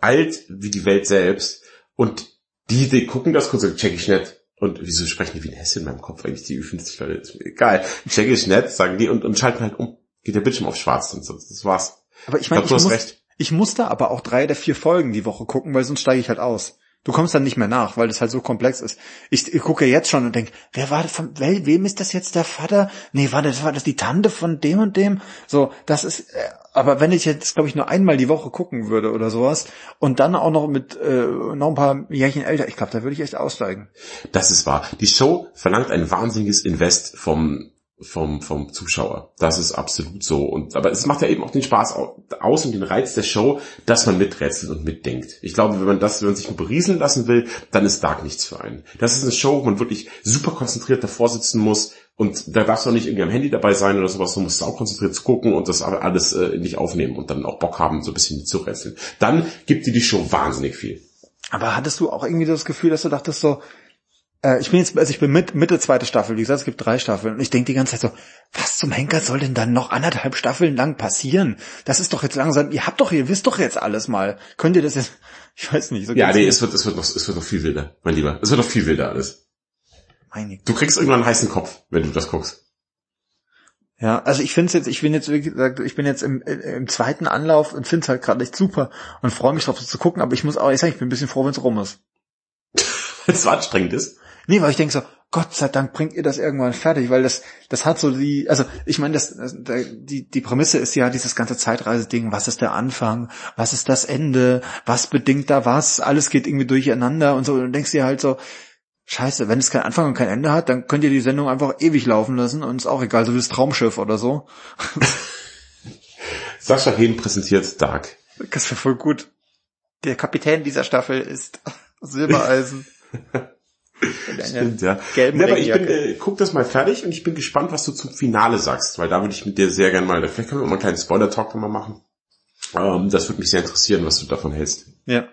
alt wie die Welt selbst und die, die gucken das kurz, check ich nicht und wieso sprechen die wie ein Hesse in meinem Kopf eigentlich, die Ü50 Leute? Ist mir egal. Check ich nett, sagen die und, und schalten halt um. Geht der Bildschirm auf schwarz und so. Das war's. Aber ich meine, ich, ich, muss, ich musste aber auch drei der vier Folgen die Woche gucken, weil sonst steige ich halt aus. Du kommst dann nicht mehr nach, weil das halt so komplex ist. Ich, ich gucke jetzt schon und denk, wer war das von, wem ist das jetzt der Vater? Nee, war das, war das die Tante von dem und dem? So, das ist, äh, aber wenn ich jetzt, glaube ich, nur einmal die Woche gucken würde oder sowas und dann auch noch mit äh, noch ein paar Jährchen älter, ich glaube, da würde ich echt aussteigen. Das ist wahr. Die Show verlangt ein wahnsinniges Invest vom vom, vom Zuschauer. Das ist absolut so. Und, aber es macht ja eben auch den Spaß aus und den Reiz der Show, dass man miträtselt und mitdenkt. Ich glaube, wenn man das, wenn man sich berieseln lassen will, dann ist Dark nichts für einen. Das ist eine Show, wo man wirklich super konzentriert davor sitzen muss und da darfst du auch nicht irgendwie am Handy dabei sein oder sowas, du musst auch konzentriert gucken und das alles äh, nicht aufnehmen und dann auch Bock haben, so ein bisschen mitzurätseln. Dann gibt dir die Show wahnsinnig viel. Aber hattest du auch irgendwie das Gefühl, dass du dachtest so, Äh, ich bin jetzt, also ich bin mit, Mitte zweite Staffel, wie gesagt, es gibt drei Staffeln. Und ich denke die ganze Zeit so, was zum Henker soll denn dann noch anderthalb Staffeln lang passieren? Das ist doch jetzt langsam, ihr habt doch, ihr wisst doch jetzt alles mal. Könnt ihr das jetzt, ich weiß nicht. So Ja, nee, es wird, es wird noch, es wird noch viel wilder, mein Lieber. Es wird noch viel wilder alles. Meine Du kriegst irgendwann einen heißen Kopf, wenn du das guckst. Ja, also ich finde jetzt, ich bin jetzt, wie gesagt, ich bin jetzt im, im zweiten Anlauf und finde es halt gerade echt super und freue mich drauf, das zu gucken, aber ich muss auch ehrlich sagen, ich bin ein bisschen froh, wenn es rum ist. Wenn es so anstrengend ist. Nee, weil ich denke so, Gott sei Dank bringt ihr das irgendwann fertig, weil das, das hat so die, also ich meine, das, das, da- die, die Prämisse ist ja dieses ganze Zeitreise-Ding, was ist der Anfang, was ist das Ende, was bedingt da was, alles geht irgendwie durcheinander und so, und du denkst dir halt so, scheiße, wenn es keinen Anfang und kein Ende hat, dann könnt ihr die Sendung einfach ewig laufen lassen und ist auch egal, so wie das Traumschiff oder so. Sascha Hehn präsentiert Dark. Das wäre voll gut. Der Kapitän dieser Staffel ist Silbereisen. Stimmt, ja. ja aber ich bin, äh, guck das mal fertig und ich bin gespannt, was du zum Finale sagst, weil da würde ich mit dir sehr gerne mal, vielleicht können wir mal einen kleinen Spoiler-Talk nochmal machen. Ähm, das würde mich sehr interessieren, was du davon hältst. Ja.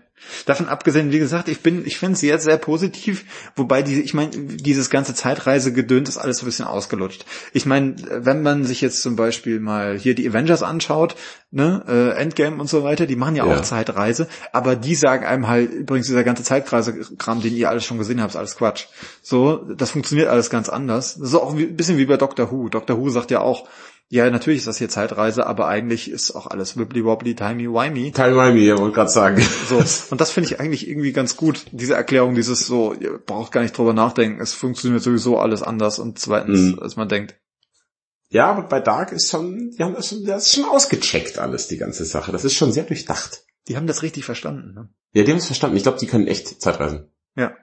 Davon abgesehen, wie gesagt, ich bin, ich finde es jetzt sehr positiv, wobei die, ich meine, dieses ganze Zeitreisegedöns ist alles so ein bisschen ausgelutscht. Ich meine, wenn man sich jetzt zum Beispiel mal hier die Avengers anschaut, ne, äh, Endgame und so weiter, die machen ja, Ja. auch Zeitreise, aber die sagen einem halt, übrigens dieser ganze Zeitreisekram, den ihr alles schon gesehen habt, ist alles Quatsch. So, das funktioniert alles ganz anders. Das ist auch ein bisschen wie bei Doctor Who. Doctor Who sagt ja auch, ja, natürlich ist das hier Zeitreise, aber eigentlich ist auch alles wibbly wobbly, timey wimey. Teil mir, ja, wollte gerade sagen. So, und das finde ich eigentlich irgendwie ganz gut, diese Erklärung, dieses so, ihr braucht gar nicht drüber nachdenken, es funktioniert sowieso alles anders und zweitens, Mhm. als man denkt. Ja, aber bei Dark ist schon, die haben das schon, das ist schon ausgecheckt alles, die ganze Sache. Das ist schon sehr durchdacht. Die haben das richtig verstanden. Ne? Ja, die haben es verstanden. Ich glaube, die können echt Zeitreisen. Ja.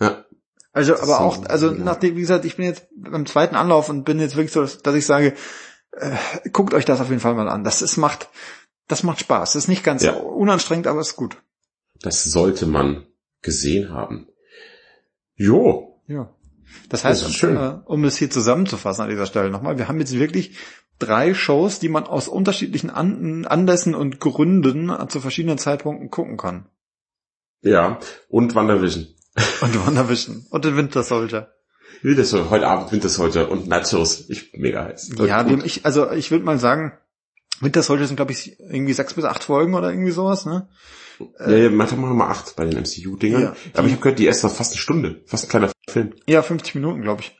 Ja. Also, Das aber auch, so- also nachdem, wie gesagt, ich bin jetzt beim zweiten Anlauf und bin jetzt wirklich so, dass ich sage, äh, guckt euch das auf jeden Fall mal an. Das ist, macht, das macht Spaß. Das ist nicht ganz Ja. unanstrengend, aber ist gut. Das sollte man gesehen haben. Jo. Ja. Das heißt, Das ist schön. Äh, um es hier zusammenzufassen an dieser Stelle nochmal, wir haben jetzt wirklich drei Shows, die man aus unterschiedlichen An Anlässen und Gründen zu verschiedenen Zeitpunkten gucken kann. Ja. Und WandaVision. Und WandaVision und den Winter Soldier. Winter Soldier, heute Abend Winter Soldier und Nachos. Ich mega heiß. Ja, wir, ich, also ich würde mal sagen, Winter Soldier sind glaube ich irgendwie sechs bis acht Folgen oder irgendwie sowas, ne? ja, ja, manchmal machen wir mal acht bei den MCU-Dingern. Ja, Aber ich habe gehört, die erst noch fast eine Stunde. Fast ein kleiner Film. Ja, 50 Minuten, glaube ich.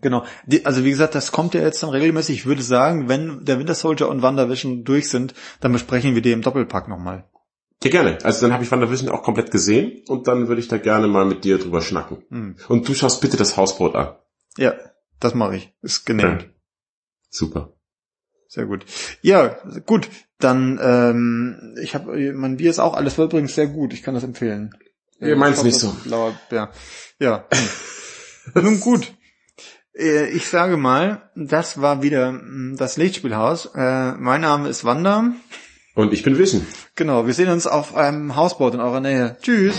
Genau. Die, also wie gesagt, das kommt ja jetzt dann regelmäßig. Ich würde sagen, wenn der Winter Soldier und WandaVision durch sind, dann besprechen wir die im Doppelpack nochmal. Ja, gerne. Also dann habe ich WandaVision auch komplett gesehen und dann würde ich da gerne mal mit dir drüber schnacken. Hm. Und du schaust bitte das Hausboot an. Ja, das mache ich. Ist genehmigt. Ja. Super. Sehr gut. Ja, gut. Dann, ähm, ich habe, mein Bier ist auch alles war übrigens sehr gut. Ich kann das empfehlen. Ja, meins Ich nicht so. Blauer Bär. Ja. Hm. Nun gut. Äh, Ich sage mal, das war wieder mm, das Lichtspielhaus. Äh, Mein Name ist Wanda. Und ich bin Vision. Genau, wir sehen uns auf einem Hausboot in eurer Nähe. Tschüss.